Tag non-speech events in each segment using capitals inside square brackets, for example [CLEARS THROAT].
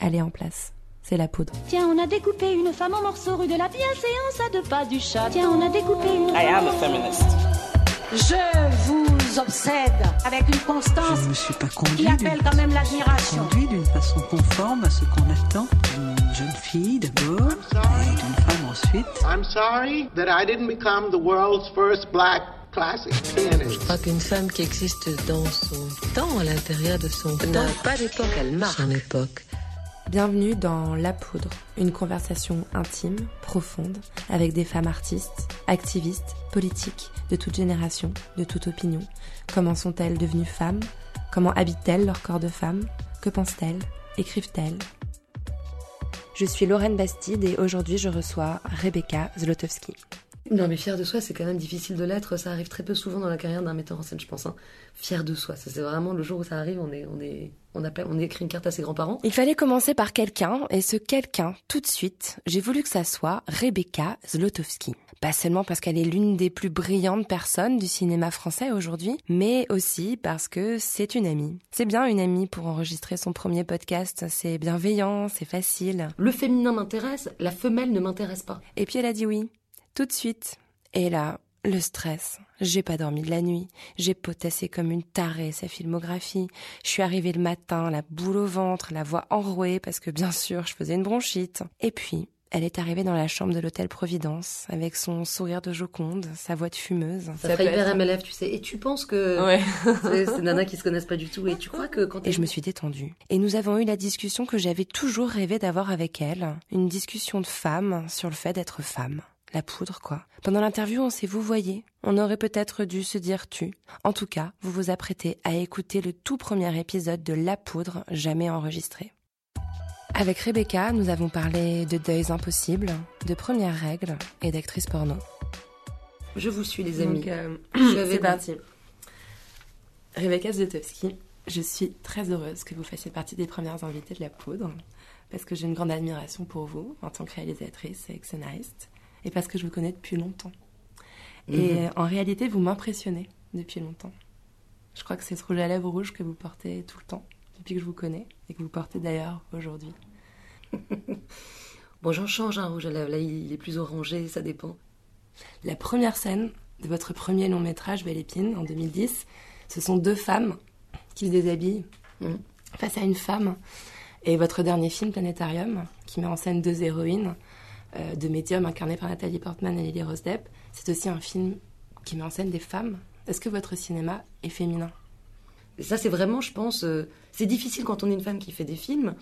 elle est en place. C'est la poudre. Tiens, on a découpé une femme en morceaux rue de la bienséance à deux pas du chat. Tiens, on a découpé une I am a feminist. Je vous obsède avec une constance Je ne me suis pas qui conduit appelle quand même l'admiration. conduit d'une façon conforme à ce qu'on attend d'une jeune fille d'abord et d'une femme ensuite. I'm sorry that I didn't become the world's first black classic pianist. Je crois qu'une femme qui existe dans son temps, à l'intérieur de son temps, n'a pas d'époque, elle marque son époque. Bienvenue dans La Poudre, une conversation intime, profonde, avec des femmes artistes, activistes, politiques, de toute génération, de toute opinion. Comment sont-elles devenues femmes? Comment habitent-elles leur corps de femme Que pensent-elles? Écrivent-elles? Je suis Lorraine Bastide et aujourd'hui je reçois Rebecca Zlotowski. Non, mais fier de soi, c'est quand même difficile de l'être. Ça arrive très peu souvent dans la carrière d'un metteur en scène, je pense. Hein. Fier de soi, ça c'est vraiment le jour où ça arrive, on est, on est, on appelle, on écrit une carte à ses grands-parents. Il fallait commencer par quelqu'un, et ce quelqu'un, tout de suite, j'ai voulu que ça soit Rebecca Zlotowski. Pas seulement parce qu'elle est l'une des plus brillantes personnes du cinéma français aujourd'hui, mais aussi parce que c'est une amie. C'est bien une amie pour enregistrer son premier podcast, c'est bienveillant, c'est facile. Le féminin m'intéresse, la femelle ne m'intéresse pas. Et puis elle a dit oui, tout de suite. Et là, le stress. J'ai pas dormi de la nuit. J'ai potassé comme une tarée sa filmographie. Je suis arrivée le matin, la boule au ventre, la voix enrouée parce que bien sûr je faisais une bronchite. Et puis, elle est arrivée dans la chambre de l'hôtel Providence avec son sourire de Joconde, sa voix de fumeuse. Ça, ferait hyper MLF, tu sais. Et tu penses que Ouais. [LAUGHS] c'est nana qui se connaissent pas du tout. Et tu crois que quand Et je me suis détendue. Et nous avons eu la discussion que j'avais toujours rêvé d'avoir avec elle. Une discussion de femmes sur le fait d'être femme. La poudre, quoi. Pendant l'interview, on s'est vous voyez. On aurait peut-être dû se dire tu. En tout cas, vous vous apprêtez à écouter le tout premier épisode de La poudre jamais enregistré. Avec Rebecca, nous avons parlé de deuils impossibles, de premières règles et d'actrices porno. je vous suis, les amis. Euh, [CLEARS THROAT] c'est parti. Rebecca Zlotowski, je suis très heureuse que vous fassiez partie des premières invitées de La Poudre, parce que j'ai une grande admiration pour vous en tant que réalisatrice et scénariste, et parce que je vous connais depuis longtemps. Et en réalité, vous m'impressionnez depuis longtemps. Je crois que c'est ce rouge à lèvres rouge que vous portez tout le temps, depuis que je vous connais, et que vous portez d'ailleurs aujourd'hui. [LAUGHS] Bon, j'en change un rouge à lèvres. Là, il est plus orangé, ça dépend. La première scène de votre premier long métrage, Belle Épine, en 2010, ce sont deux femmes qui se déshabillent Mhm. face à une femme. Et votre dernier film, Planétarium, qui met en scène deux héroïnes, euh, deux médiums incarnées par Nathalie Portman et Lily Rose Depp, c'est aussi un film qui met en scène des femmes. Est-ce que votre cinéma est féminin? Ça, c'est vraiment, je pense, euh, c'est difficile quand on est une femme qui fait des films.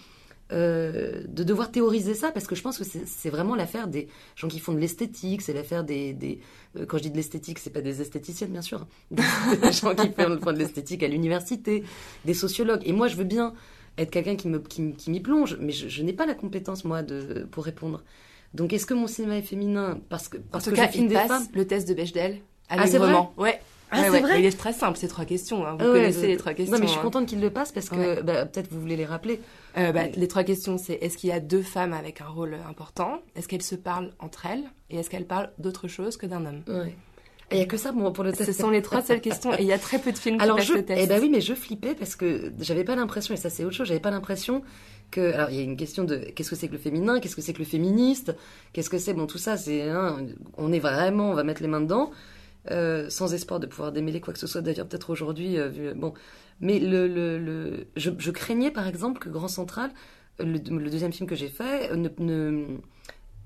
euh, de devoir théoriser ça parce que je pense que c'est vraiment l'affaire des gens qui font de l'esthétique c'est l'affaire des, quand je dis de l'esthétique c'est pas des esthéticiennes bien sûr [LAUGHS] des, gens qui font, de l'esthétique à l'université des sociologues et moi je veux bien être quelqu'un qui qui m'y plonge mais je, je n'ai pas la compétence moi de pour répondre donc est-ce que mon cinéma est féminin parce que parce En tout que cas, il des passe femmes le test de Bechdel Ah, allègrement. Ouais. Ah, Ouais, c'est ouais. vrai Il est très simple, ces trois questions. hein. Vous Ah connaissez les trois questions. non mais je suis hein. contente qu'il le passe parce que Ouais. bah, peut-être vous voulez les rappeler Euh, bah, les trois questions, c'est est-ce qu'il y a deux femmes avec un rôle important? Est-ce qu'elles se parlent entre elles? Et est-ce qu'elles parlent d'autre chose que d'un homme? Il n'y a que ça bon, pour le test. Ce sont les trois seules questions. Et il y a très peu de films qui Alors passent je, le test. eh ben oui, mais je flippais parce que j'avais pas l'impression, et ça c'est autre chose, j'avais pas l'impression alors il y a une question de qu'est-ce que c'est que le féminin, qu'est-ce que c'est que le féministe, qu'est-ce que c'est, bon tout ça c'est, hein, on est vraiment, on va mettre les mains dedans, euh, sans espoir de pouvoir démêler quoi que ce soit d'ailleurs peut-être aujourd'hui, euh, bon, mais le, le, le je, craignais par exemple que Grand Central, le, deuxième film que j'ai fait, ne, ne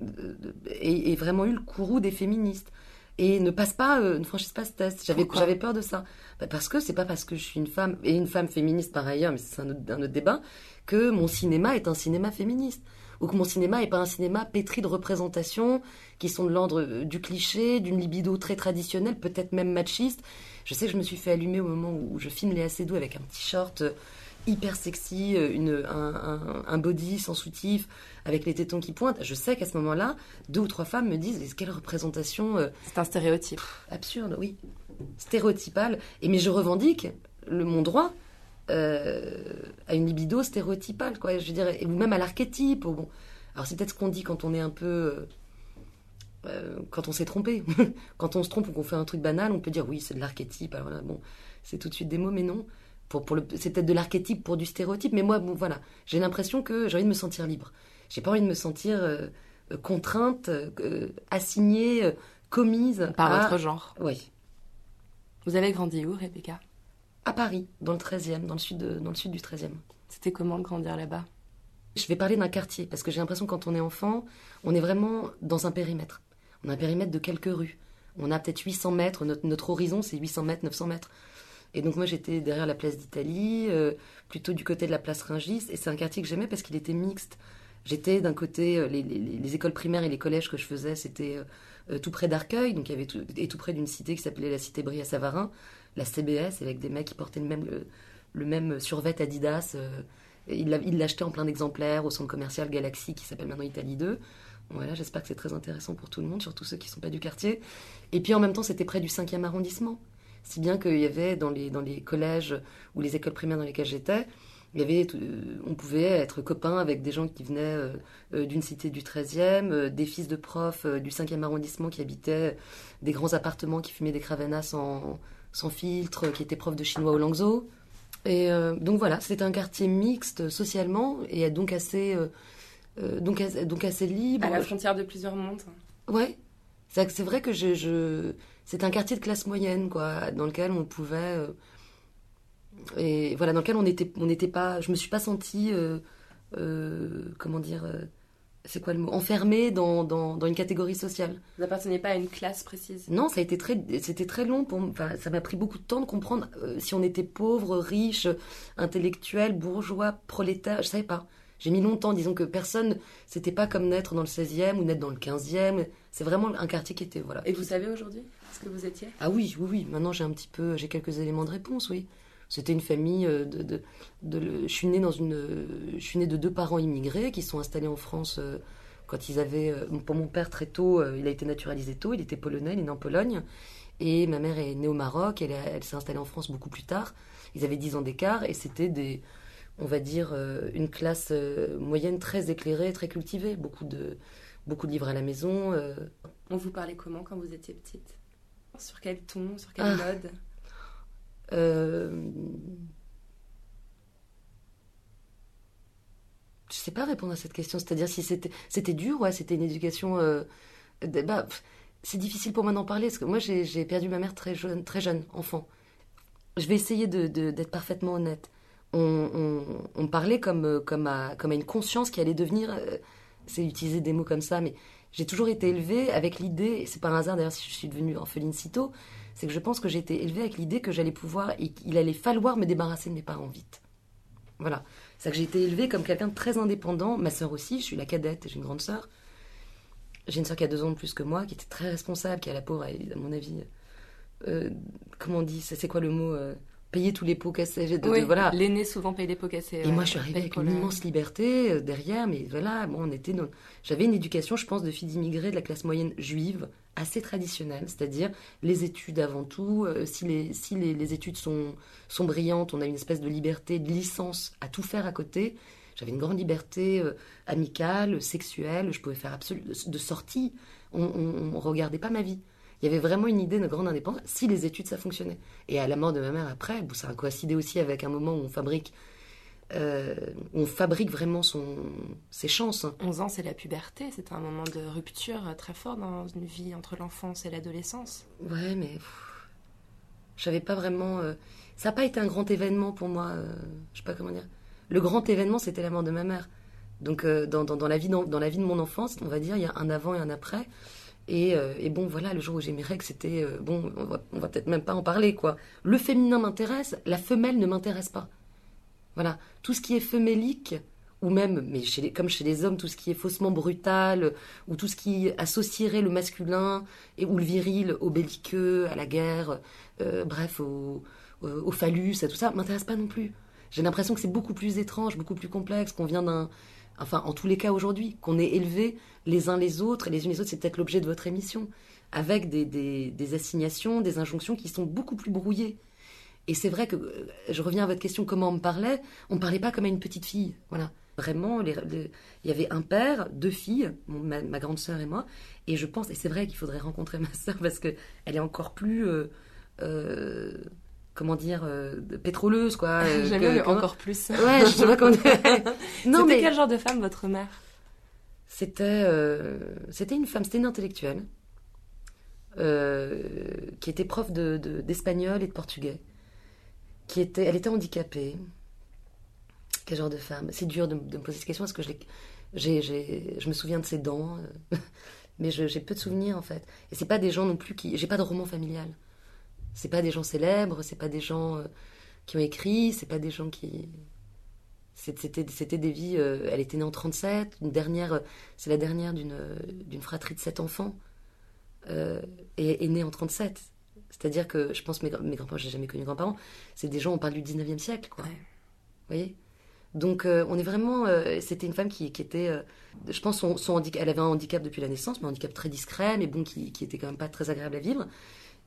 euh, ait, ait vraiment eu le courroux des féministes et ne passe pas, euh, ne franchisse pas ce test. J'avais, j'avais peur de ça. Bah, parce que c'est pas parce que je suis une femme, et une femme féministe par ailleurs, mais c'est un autre, un autre débat, que mon cinéma est un cinéma féministe. Ou que mon cinéma est pas un cinéma pétri de représentations qui sont de l'ordre euh, du cliché, d'une libido très traditionnelle, peut-être même machiste. Je sais que je me suis fait allumer au moment où je filme Léa Seydoux avec un petit short euh, hyper sexy, euh, une, un, un, un body sans soutif, avec les tétons qui pointent. Je sais qu'à ce moment-là, deux ou trois femmes me disent Mais quelle représentation euh, C'est un stéréotype. absurde, oui, stéréotypale. Et mais je revendique le mon droit euh, à une libido stéréotypale, quoi. Je dirais, ou même à l'archétype. Bon, alors c'est peut-être ce qu'on dit quand on est un peu, euh, quand on s'est trompé. [LAUGHS] quand on se trompe ou qu'on fait un truc banal, on peut dire oui, c'est de l'archétype. Alors là, bon, c'est tout de suite des mots, mais non. Pour, pour le, c'est peut-être de l'archétype pour du stéréotype, mais moi, bon, voilà, j'ai l'impression que j'ai envie de me sentir libre. J'ai pas envie de me sentir euh, euh, contrainte, euh, assignée, euh, commise Par à... votre genre. Oui, Vous avez grandi où, Rebecca? À Paris, dans le 13e, dans le sud, de- dans le sud du 13e. C'était comment de grandir là-bas? Je vais parler d'un quartier, parce que j'ai l'impression que quand on est enfant, on est vraiment dans un périmètre. On a un périmètre de quelques rues. On a peut-être 800 mètres, notre, notre horizon c'est 800 mètres, 900 mètres. Et donc moi j'étais derrière la place d'Italie, euh, plutôt du côté de la place Ringis, et c'est un quartier que j'aimais parce qu'il était mixte. J'étais d'un côté, euh, les, les- les écoles primaires et les collèges que je faisais, c'était euh, tout près d'Arcueil, donc il y avait et tout près d'une cité qui s'appelait la cité Brie à Savarin, la CBS, avec des mecs qui portaient le même, le, même survêt Adidas. euh, il l'a- il l'achetait en plein d'exemplaires au centre commercial Galaxy qui s'appelle maintenant Italie 2. Voilà, j'espère que c'est très intéressant pour tout le monde, surtout ceux qui ne sont pas du quartier. Et puis en même temps, c'était près du 5e arrondissement. Si bien qu'il y avait dans les, dans les collèges ou les écoles primaires dans lesquelles j'étais, il y avait, euh, on pouvait être copain avec des gens qui venaient euh, euh, d'une cité du 13e, euh, des fils de profs du 5e arrondissement qui habitaient des grands appartements, qui fumaient des cravanas sans, sans filtre, qui étaient profs de chinois au Langzhou. Et euh, donc voilà, c'était un quartier mixte socialement et donc assez, euh, donc, donc assez libre. À la frontière de plusieurs mondes. Ouais. C'est c'est vrai que je, je... c'est un quartier de classe moyenne, quoi, dans lequel on pouvait. euh, Et voilà, dans lequel on n'était on n'était pas. Je me suis pas sentie. euh, euh, comment dire C'est quoi le mot Enfermée dans, dans, dans une catégorie sociale. Vous n'appartenez pas à une classe précise? Non, ça a été très, c'était très long pour, enfin, ça m'a pris beaucoup de temps de comprendre euh, si on était pauvre, riche, intellectuel, bourgeois, prolétaire. Je savais pas. J'ai mis longtemps, disons que personne, c'était pas comme naître dans le 16e ou naître dans le 15e. C'est vraiment un quartier qui était, voilà. Et vous savez aujourd'hui? Ce que vous étiez Ah oui, oui, oui. Maintenant, j'ai un petit peu, j'ai quelques éléments de réponse, oui. C'était une famille euh, de, de, de le- je suis née dans une, je suis née de deux parents immigrés qui sont installés en France euh, quand ils avaient, euh, pour mon père très tôt, il a été naturalisé tôt, il était polonais, il est né en Pologne, et ma mère est née au Maroc, elle, elle s'est installée en France beaucoup plus tard. Ils avaient 10 ans d'écart et c'était des, on va dire, une classe moyenne très éclairée, très cultivée, beaucoup de, beaucoup de livres à la maison. On vous parlait comment quand vous étiez petite? Sur quel ton Sur quel Ah. mode Euh, Je sais pas répondre à cette question. C'est-à-dire si c'était c'était dur, ouais, c'était une éducation. euh, bah, c'est difficile pour moi d'en parler parce que moi j'ai perdu ma mère très jeune, très jeune, enfant. Je vais essayer de- de- d'être parfaitement honnête. On, on- on parlait comme euh, comme à comme à une conscience qui allait devenir. euh, c'est utiliser des mots comme ça, mais j'ai toujours été élevée avec l'idée. C'est pas un hasard d'ailleurs si je suis devenue orpheline si tôt c'est que je pense que j'ai été élevée avec l'idée que j'allais pouvoir et qu'il allait falloir me débarrasser de mes parents vite. Voilà. C'est que j'ai été élevée comme quelqu'un de très indépendant. Ma sœur aussi, je suis la cadette, j'ai une grande sœur. J'ai une sœur qui a deux ans de plus que moi, qui était très responsable, qui à la pauvre, à mon avis, euh, comment on dit, c'est quoi le mot euh, Payer tous les pots cassés. de- de- Oui, voilà. L'aîné souvent paye des pots cassés. Et ouais. moi, je suis arrivée avec une immense liberté euh, derrière, mais voilà, bon, on était dans... J'avais une éducation, je pense, de fille d'immigrés de la classe moyenne juive, assez traditionnelle, c'est-à-dire les études avant tout. euh, si les, si les, les études sont, sont brillantes, on a une espèce de liberté, de licence à tout faire à côté. J'avais une grande liberté euh, amicale, sexuelle, je pouvais faire absolument de sortie. On, on regardait pas ma vie. Il y avait vraiment une idée de grande indépendance si les études ça fonctionnait. Et à la mort de ma mère après, bon, ça a coïncidé aussi avec un moment où on fabrique euh, on fabrique vraiment son, ses chances. hein. 11 ans, c'est la puberté. C'est un moment de rupture très fort dans une vie entre l'enfance et l'adolescence. Ouais, mais je savais pas vraiment. euh, ça n'a pas été un grand événement pour moi. euh, je sais pas comment dire. Le grand événement, c'était la mort de ma mère. Donc, dans, dans, dans la vie, dans, dans la vie de mon enfance, on va dire, il y a un avant et un après. Et, euh, et bon, voilà, le jour où j'ai mes règles, c'était. euh, bon, on va, va peut-être même pas en parler, quoi. Le féminin m'intéresse, la femelle ne m'intéresse pas. Voilà. Tout ce qui est femélique, ou même, mais chez comme chez les hommes, tout ce qui est faussement brutal, ou tout ce qui associerait le masculin et ou le viril au belliqueux, à la guerre, euh, bref, au, au, au phallus, à tout ça, m'intéresse pas non plus. J'ai l'impression que c'est beaucoup plus étrange, beaucoup plus complexe, qu'on vient d'un. Enfin, en tous les cas aujourd'hui, qu'on est élevés les uns les autres, et les unes les autres, c'est peut-être l'objet de votre émission, avec des, des, assignations, des injonctions qui sont beaucoup plus brouillées. Et c'est vrai que, euh, je reviens à votre question, comment on me parlait On me parlait pas comme à une petite fille, voilà. Vraiment, il y avait un père, deux filles, ma grande sœur et moi, et je pense, et c'est vrai qu'il faudrait rencontrer [LAUGHS] ma sœur parce que elle est encore plus, euh, euh, comment dire, euh, pétroleuse, quoi. [LAUGHS] euh, J'aime que- le encore plus. [LAUGHS] Ouais, je sais pas comment. Non, C'était mais quel genre de femme, votre mère? C'était euh, c'était une femme, c'était une intellectuelle qui était prof de- de- d'espagnol et de portugais. Qui était, elle était handicapée. Quel genre de femme? C'est dur de, de me poser cette question parce que je, l'ai- j'ai, j'ai- je me souviens de ses dents, euh, [LAUGHS] mais je- j'ai peu de souvenirs en fait. Et c'est pas des gens non plus qui, j'ai pas de roman familial. C'est pas des gens célèbres, c'est pas des gens euh, qui ont écrit, c'est pas des gens qui. C'était, c'était des vies. euh, elle était née en 37, une dernière, euh, c'est la dernière d'une, d'une fratrie de sept enfants, euh, et est née en 37. C'est-à-dire que je pense mes, mes grands-parents, j'ai jamais connu grands-parents, c'est des gens, on parle du 19e siècle, quoi. Ouais. Vous voyez? Donc euh, on est vraiment. euh, c'était une femme qui, qui était. euh, je pense son, son handicap, elle avait un handicap depuis la naissance, mais un handicap très discret, mais bon, qui, qui était quand même pas très agréable à vivre.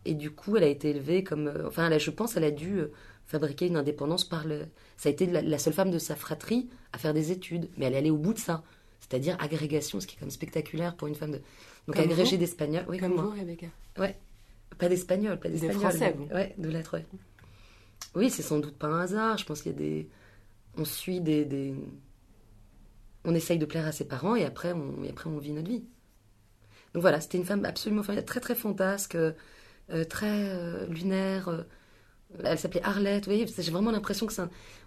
Et du coup, elle a été élevée comme. euh, enfin, elle a- je pense, elle a dû euh, fabriquer une indépendance par le. Ça a été la, la seule femme de sa fratrie à faire des études, mais elle est allée au bout de ça. C'est-à-dire agrégation, ce qui est quand même spectaculaire pour une femme de. Donc Comme agrégée d'espagnol. Oui, Comme moi. vous, Rebecca. Ouais. Pas d'espagnol, pas De d'espagnol. français, mais- vous. Ouais, de lettres, ouais. Oui, c'est sans doute pas un hasard. Je pense qu'il y a des. On suit des. des- On essaye de plaire à ses parents et après, on, et après on vit notre vie. Donc voilà, c'était une femme absolument très très fantasque, euh, très euh, lunaire. euh, elle s'appelait Arlette, vous voyez, j'ai vraiment l'impression que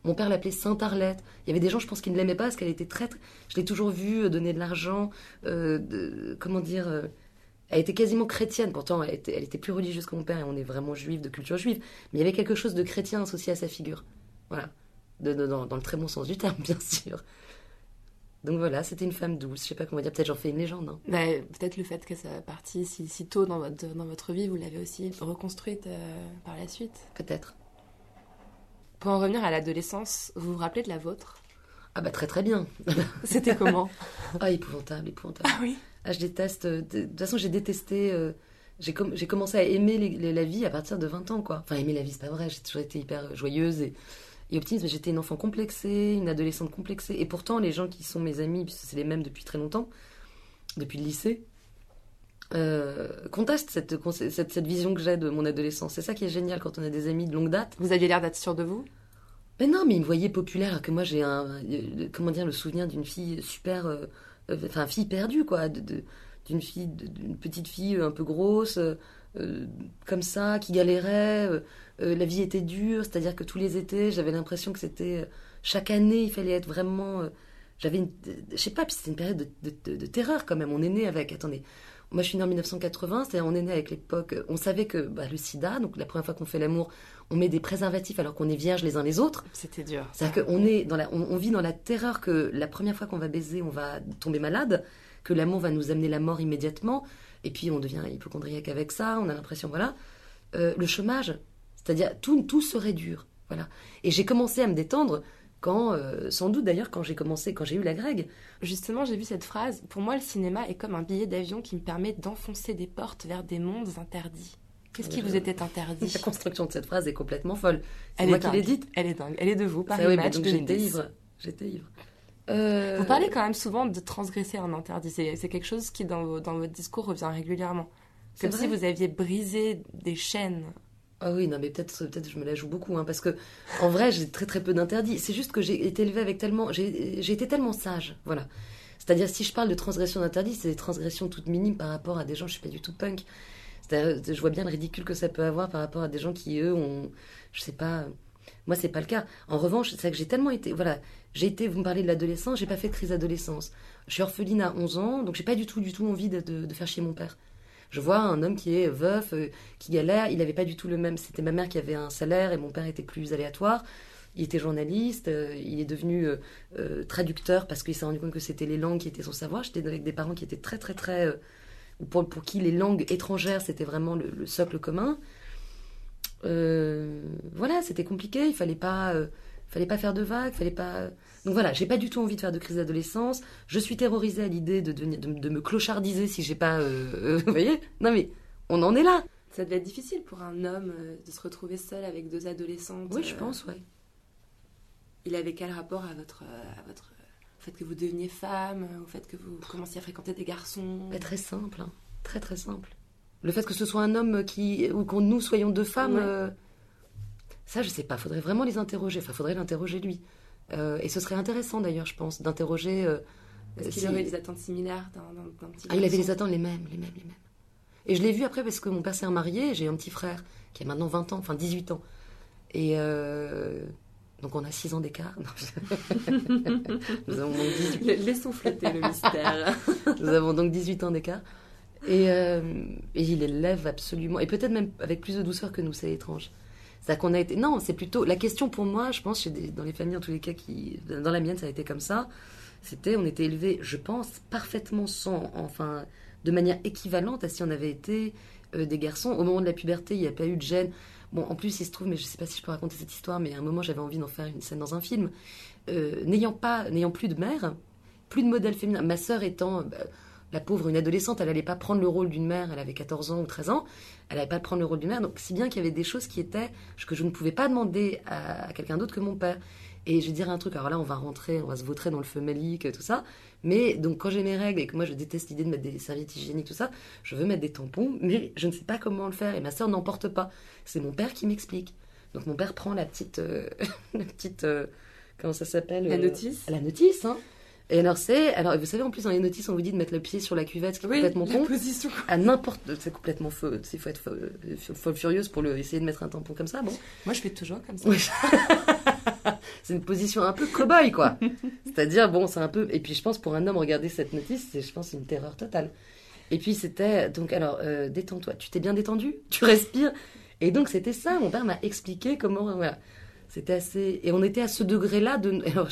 mon père l'appelait Sainte Arlette. Il y avait des gens, je pense, qui ne l'aimaient pas parce qu'elle était très, Je l'ai toujours vue euh, donner de l'argent, euh, comment dire, euh, elle était quasiment chrétienne, pourtant elle était, plus religieuse que mon père et on est vraiment juif de culture juive, mais il y avait quelque chose de chrétien associé à sa figure. Voilà, dans le très bon sens du terme, [LAUGHS] bien sûr. Donc voilà, c'était une femme douce, je sais pas comment dire, peut-être j'en fais une légende. hein. Bah, Peut-être le fait que ça partie si, si tôt dans votre, dans votre vie, vous l'avez aussi reconstruite euh, par la suite. Peut-être. Pour en revenir à l'adolescence, vous vous rappelez de la vôtre? Ah bah très très bien. [LAUGHS] C'était comment? Ah épouvantable, épouvantable. Ah oui Ah, je déteste. euh, De, de toute façon, j'ai détesté. euh, j'ai com- j'ai commencé à aimer les- les- la vie à partir de 20 ans, quoi. Enfin, aimer la vie, c'est pas vrai. J'ai toujours été hyper joyeuse et, et optimiste, mais j'étais une enfant complexée, une adolescente complexée. Et pourtant, les gens qui sont mes amis, puisque c'est les mêmes depuis très longtemps, depuis le lycée, euh, contestent cette, cette, cette vision que j'ai de mon adolescence. C'est ça qui est génial quand on a des amis de longue date. Vous aviez l'air d'être sûr de vous? Mais non, mais ils me voyaient populaire, alors que moi j'ai un, euh, comment dire, le souvenir d'une fille super, euh, enfin fille perdue quoi, d'une fille, d'une petite fille un peu grosse, euh, comme ça, qui galérait. euh, euh, la vie était dure, c'est-à-dire que tous les étés, j'avais l'impression que c'était chaque année, il fallait être vraiment. j'avais, une, je sais pas, puis c'était une période de, de- de- de terreur quand même. On est né avec, attendez. Moi, je suis née en 1980, c'est-à-dire on est né avec l'époque. On savait que bah, le sida, donc la première fois qu'on fait l'amour, on met des préservatifs alors qu'on est vierge les uns les autres. C'était dur. C'est-à-dire qu'on est dans la, on, on vit dans la terreur que la première fois qu'on va baiser, on va tomber malade, que l'amour va nous amener la mort immédiatement, et puis on devient hypochondriaque avec ça, on a l'impression, voilà. Euh, le chômage, c'est-à-dire tout, tout serait dur, voilà. Et j'ai commencé à me détendre quand, euh, sans doute d'ailleurs, quand j'ai commencé, quand j'ai eu la Greg. Justement, j'ai vu cette phrase. Pour moi, le cinéma est comme un billet d'avion qui me permet d'enfoncer des portes vers des mondes interdits. Qu'est-ce qui vous était interdit? [LAUGHS] La construction de cette phrase est complètement folle. C'est moi est qui l'ai dite. Elle est dingue. Elle est de vous, Ça, oui, j'étais 2010. ivre. J'étais ivre. Euh, Vous parlez quand même souvent de transgresser un interdit. C'est quelque chose qui, dans, vos- dans votre discours, revient régulièrement. Comme si vous aviez brisé des chaînes. Ah oui, non, mais peut-être peut-être je me la joue beaucoup, hein, parce que en vrai, j'ai très très peu d'interdits. C'est juste que j'ai été élevée avec tellement. J'ai été tellement sage, voilà. C'est-à-dire, si je parle de transgression d'interdits, c'est des transgressions toutes minimes par rapport à des gens, je suis pas du tout punk. C'est-à-dire, je vois bien le ridicule que ça peut avoir par rapport à des gens qui, eux, ont. Je sais pas. Moi, c'est pas le cas. En revanche, c'est que j'ai tellement été. Voilà, j'ai été. Vous me parlez de l'adolescence, j'ai pas fait de crise d'adolescence. Je suis orpheline à 11 ans, donc j'ai pas du tout, du tout envie de, de- faire chier mon père. Je vois un homme qui est veuf, euh, qui galère. Il avait pas du tout le même. C'était ma mère qui avait un salaire et mon père était plus aléatoire. Il était journaliste, euh, il est devenu euh, traducteur parce qu'il s'est rendu compte que c'était les langues qui étaient son savoir. J'étais avec des parents qui étaient très, très, très. pour, pour qui les langues étrangères, c'était vraiment le, le socle commun. Voilà, c'était compliqué. Il fallait pas, fallait pas faire de vagues, fallait pas. Donc voilà, j'ai pas du tout envie de faire de crise d'adolescence. Je suis terrorisée à l'idée de, de, de me clochardiser si j'ai pas. euh, euh, [LAUGHS] vous voyez? Non mais on en est là. Ça devait être difficile pour un homme euh, de se retrouver seul avec deux adolescentes. Oui, je pense, ouais. Il avait quel rapport à votre, à votre, au fait que vous deveniez femme, au fait que vous commenciez à fréquenter des garçons? Bah, très simple, hein. très très simple. Le fait que ce soit un homme qui ou que nous soyons deux femmes, Ouais. euh, Ça, je sais pas. Faudrait vraiment les interroger. Enfin, faudrait l'interroger lui. Euh, et ce serait intéressant d'ailleurs, je pense, d'interroger. euh, Est-ce euh, qu'il si- aurait des attentes similaires d'un, petit Ah, il avait les attentes les mêmes, les mêmes, les mêmes. Et je l'ai vu après parce que mon père s'est remarié. J'ai un petit frère qui a maintenant 20 ans, enfin 18 ans. Et euh, donc on a 6 ans d'écart. [LAUGHS] Nous avons donc 18 Laissons flotter le mystère. [LAUGHS] Nous avons donc 18 ans d'écart. Et, euh, et il élève absolument, et peut-être même avec plus de douceur que nous, c'est étrange. C'est-à-dire qu'on a été. Non, c'est plutôt. La question pour moi, je pense, des- dans les familles, en tous les cas, qui. Dans la mienne, ça a été comme ça. C'était. On était élevés, je pense, parfaitement sans. Enfin, de manière équivalente à si on avait été euh, des garçons. Au moment de la puberté, il n'y a pas eu de gêne. Bon, en plus, il se trouve, mais je ne sais pas si je peux raconter cette histoire, mais à un moment, j'avais envie d'en faire une scène dans un film. Euh, n'ayant pas, n'ayant plus de mère, plus de modèle féminin, ma sœur étant bah, la pauvre, une adolescente, elle n'allait pas prendre le rôle d'une mère, elle avait 14 ans ou 13 ans, elle n'allait pas prendre le rôle d'une mère, donc si bien qu'il y avait des choses qui étaient, que je ne pouvais pas demander à, à quelqu'un d'autre que mon père. Et je vais dire un truc, alors là, on va rentrer, on va se vautrer dans le feu malique, tout ça. Mais donc, quand j'ai mes règles et que moi, je déteste l'idée de mettre des serviettes hygiéniques, tout ça, je veux mettre des tampons, mais je ne sais pas comment le faire. Et ma sœur n'en porte pas. C'est mon père qui m'explique. Donc, mon père prend la petite. euh, [LAUGHS] la petite. euh, comment ça s'appelle La euh, notice La notice, hein. Et alors, c'est. Alors, vous savez, en plus, dans les notices, on vous dit de mettre le pied sur la cuvette, ce qui est Oui, complètement la con. position. À n'importe. C'est complètement faux. Il faut être folle, folle furieuse pour le, essayer de mettre un tampon comme ça. Bon. Moi, je fais toujours comme ça. Oui. [LAUGHS] c'est une position un peu cow-boy, quoi. C'est-à-dire, bon, c'est un peu. Et puis, je pense, pour un homme, regarder cette notice, c'est, je pense, une terreur totale. Et puis, c'était. Donc, alors, euh, détends-toi. Tu t'es bien détendu? Tu respires? Et donc, c'était ça. Mon père m'a expliqué comment. Voilà. C'était assez. Et on était à ce degré-là de. Alors,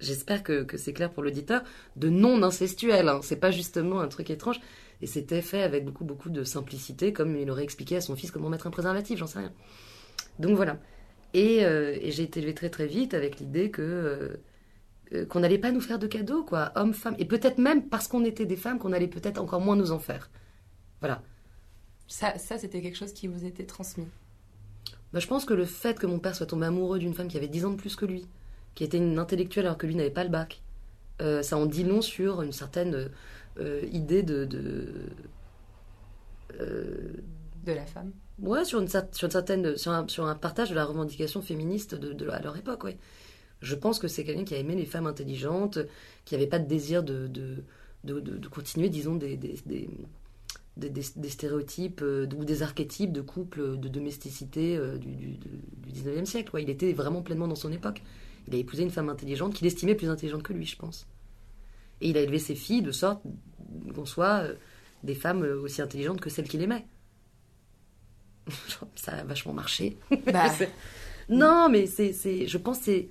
J'espère que, que c'est clair pour l'auditeur, de non incestuel. Hein. C'est pas justement un truc étrange. Et c'était fait avec beaucoup, beaucoup de simplicité, comme il aurait expliqué à son fils comment mettre un préservatif, j'en sais rien. Donc voilà. Et, euh, et j'ai été élevée très très vite avec l'idée que euh, euh, qu'on n'allait pas nous faire de cadeaux, quoi, hommes, femmes, et peut-être même parce qu'on était des femmes, qu'on allait peut-être encore moins nous en faire. Voilà. Ça, ça c'était quelque chose qui vous était transmis? Bah, je pense que le fait que mon père soit tombé amoureux d'une femme qui avait 10 ans de plus que lui, qui était une intellectuelle alors que lui n'avait pas le bac, euh, ça en dit long sur une certaine euh, idée de. de euh, De la femme. Ouais, sur une, sur une certaine, sur un, sur un partage de la revendication féministe de, de- à leur époque, ouais. Je pense que c'est quelqu'un qui a aimé les femmes intelligentes, qui n'avait pas de désir de, de, de, de- de continuer, disons, des, des, des, des- des- des stéréotypes euh, ou des archétypes de couple, de domesticité euh, du, du, du 19e siècle. Il était vraiment pleinement dans son époque. Il a épousé une femme intelligente qu'il estimait plus intelligente que lui, je pense. Et il a élevé ses filles de sorte qu'on soit euh, des femmes euh, aussi intelligentes que celles qu'il aimait. [LAUGHS] Ça a vachement marché. Bah, [LAUGHS] non, mais c'est, c'est, je pense que c'est,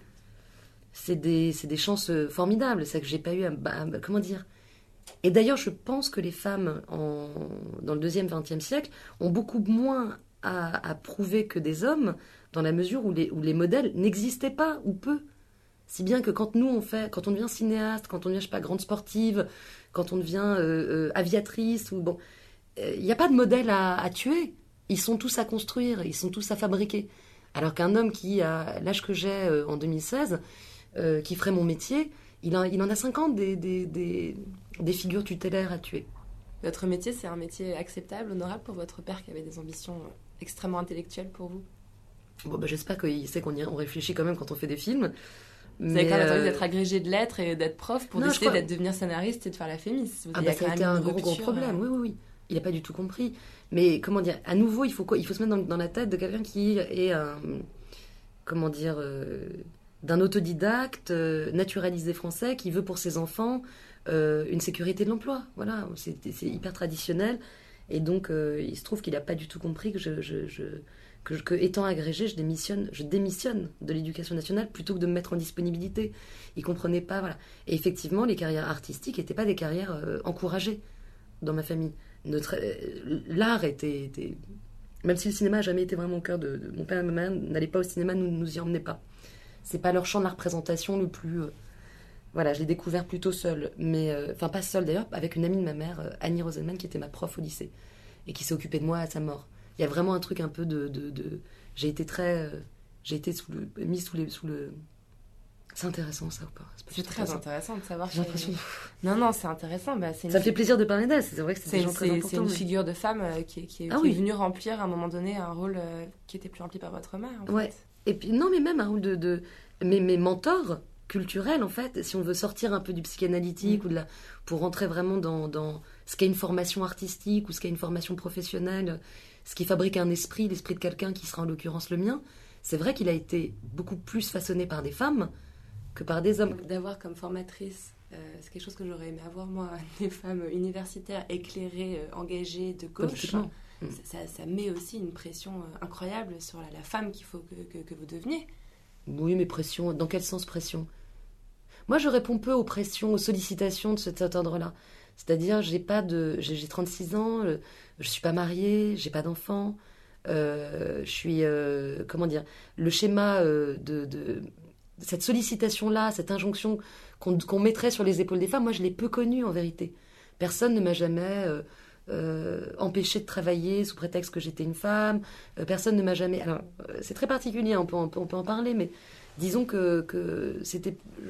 c'est des, c'est des chances euh, formidables. C'est que j'ai pas eu à, bah, bah, comment dire. Et d'ailleurs, je pense que les femmes en, dans le deuxième XXe siècle ont beaucoup moins à, prouver que des hommes, dans la mesure où les, modèles n'existaient pas ou peu. Si bien que quand nous on fait, quand on devient cinéaste, quand on devient grande sportive, quand on devient euh, euh, aviatrice bon, il n'y a pas de modèle à, tuer. Ils sont tous à construire, ils sont tous à fabriquer. Alors qu'un homme qui a l'âge que j'ai euh, en 2016, euh, qui ferait mon métier, il, en- a 50 des, des, des, des figures tutélaires à tuer. votre métier, c'est un métier acceptable, honorable pour votre père qui avait des ambitions extrêmement intellectuelles pour vous Bon, bah, j'espère qu'il sait qu'on y- on réfléchit quand même quand on fait des films. Vous avez quand même Mais, attendu euh, d'être agrégé de lettres et d'être prof pour Non, décider crois- d'être devenir scénariste et de faire la fémis. Ah bah ça a été un gros gros problème, euh, oui oui oui. Il n'a pas du tout compris. Mais comment dire, à nouveau, il faut Il faut se mettre dans, dans la tête de quelqu'un qui est un, comment dire, euh, d'un autodidacte euh, naturalisé français qui veut pour ses enfants euh, une sécurité de l'emploi. Voilà, c'est hyper traditionnel. Et donc, euh, il se trouve qu'il n'a pas du tout compris que, je, que, étant agrégé, je démissionne, je démissionne de l'éducation nationale plutôt que de me mettre en disponibilité. Il comprenait pas, voilà. Et effectivement, les carrières artistiques n'étaient pas des carrières euh, encouragées dans ma famille. Euh, l'art était, Même si le cinéma n'a jamais été vraiment au cœur de, de- Mon père et ma mère n'allaient pas au cinéma, nous nous y emmenaient pas. C'est pas leur champ de la représentation le plus. Voilà, je l'ai découvert plutôt seul. Mais. euh, Enfin, pas seul d'ailleurs, avec une amie de ma mère, euh, Annie Rosenman, qui était ma prof au lycée. Et qui s'est occupée de moi à sa mort. Il y a vraiment un truc un peu de. de- de- J'ai été très. euh, J'ai été sous le, mise sous, les, sous le C'est intéressant ça ou pas? C'est très intéressant de savoir. J'ai l'impression. Non, non, c'est intéressant. Bah, ça me fait plaisir de parler d'elle. C'est vrai que c'est une, très C'est une figure de femme euh, qui, qui, ah est, venue remplir à un moment donné un rôle euh, qui était plus rempli par votre mère. En ouais. Et puis non, mais même un rôle de, de... Mes, mes mentors culturels en fait. Si on veut sortir un peu du psychanalytique mm. ou de la pour rentrer vraiment dans, dans ce qu'est une formation artistique ou ce qu'est une formation professionnelle, ce qui fabrique un esprit, l'esprit de quelqu'un qui sera en l'occurrence le mien. C'est vrai qu'il a été beaucoup plus façonné par des femmes que par des hommes. D'avoir comme formatrice, euh, c'est quelque chose que j'aurais aimé avoir moi, [LAUGHS] des femmes universitaires éclairées, euh, engagées, de gauche. Mm. Ça, met aussi une pression euh, incroyable sur la, femme qu'il faut que, que, vous deveniez. Oui, mais pression, dans quel sens pression? Moi, je réponds peu aux pressions, aux sollicitations de cet ordre-là. C'est-à-dire, j'ai pas de, j'ai 36 ans, je suis pas mariée, j'ai pas d'enfant, je suis, comment dire, le schéma de cette sollicitation-là, cette injonction qu'on mettrait sur les épaules des femmes, moi je l'ai peu connue en vérité. Personne ne m'a jamais euh, euh, empêché de travailler sous prétexte que j'étais une femme. Euh, personne ne m'a jamais. Alors c'est très particulier, on peut, on peut, en parler, mais disons que.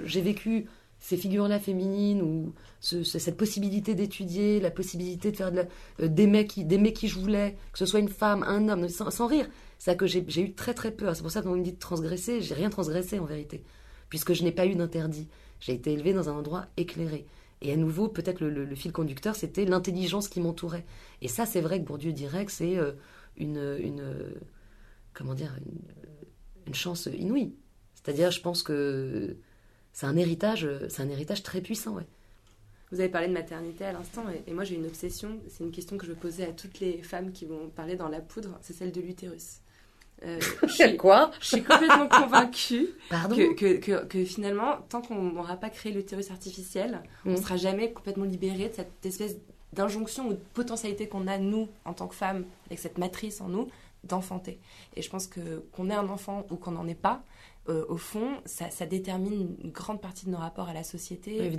J'ai vécu ces figures-là féminines ou cette possibilité d'étudier, la possibilité de faire d'aimer qui, qui je voulais, que ce soit une femme, un homme, sans, rire. C'est que j'ai eu très très peur. C'est pour ça que quand vous me dites transgresser, j'ai rien transgressé en vérité, puisque je n'ai pas eu d'interdit. J'ai été élevée dans un endroit éclairé. Et à nouveau, peut-être le, fil conducteur, c'était l'intelligence qui m'entourait. Et ça, c'est vrai que Bourdieu dirait que c'est euh, une, chance inouïe. C'est-à-dire, je pense que c'est un héritage, c'est un héritage très puissant, ouais. Vous avez parlé de maternité à l'instant, et, et, moi j'ai une obsession, c'est une question que je veux poser à toutes les femmes qui vont parler dans la poudre, c'est celle de l'utérus. Euh, je [LAUGHS] suis, quoi? Je suis complètement convaincue que, que, que, finalement, tant qu'on n'aura pas créé l'utérus artificiel, on ne mm. sera jamais complètement libéré de cette espèce d'injonction ou de potentialité qu'on a, nous, en tant que femmes, avec cette matrice en nous, d'enfanter. Et je pense que qu'on ait un enfant ou qu'on n'en ait pas, euh, au fond, ça, détermine une grande partie de nos rapports à la société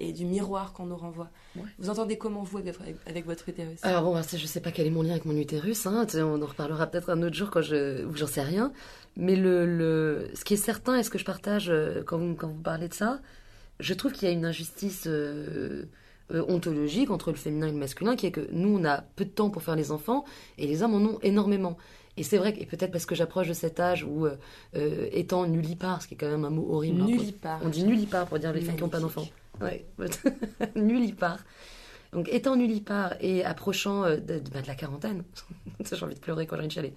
et, du miroir qu'on nous renvoie. Vous entendez comment vous avec, votre utérus? Alors bon, je ne sais pas quel est mon lien avec mon utérus. Hein, on en reparlera peut-être un autre jour quand je, j'en sais rien. Mais le, ce qui est certain et ce que je partage euh, quand vous, quand vous parlez de ça, je trouve qu'il y a une injustice euh, ontologique entre le féminin et le masculin, qui est que nous, on a peu de temps pour faire les enfants et les hommes en ont énormément. Et c'est vrai, et peut-être parce que j'approche de cet âge où, euh, euh, étant nullipare, ce qui est quand même un mot horrible. Hein, nullipare. on dit nullipare pour dire les femmes qui n'ont pas d'enfants. Ouais, [LAUGHS] nullipare. Donc, étant nullipare et approchant euh, de, bah, de, la quarantaine, [LAUGHS] j'ai envie de pleurer quand j'ai une chialer.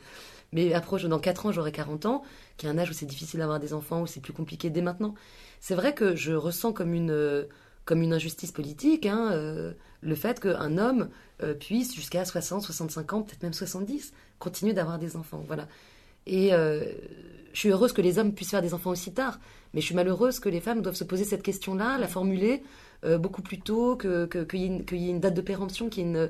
Mais approche, dans 4 ans, j'aurai 40 ans, qui est un âge où c'est difficile d'avoir des enfants, où c'est plus compliqué dès maintenant. C'est vrai que je ressens comme une, comme une injustice politique hein, le fait qu'un homme puisse, jusqu'à 60, 65 ans, peut-être même 70, continuer d'avoir des enfants. Voilà. Et euh, je suis heureuse que les hommes puissent faire des enfants aussi tard, mais je suis malheureuse que les femmes doivent se poser cette question-là, la formuler euh, beaucoup plus tôt, qu'il que, y, ait une date de péremption, qui une...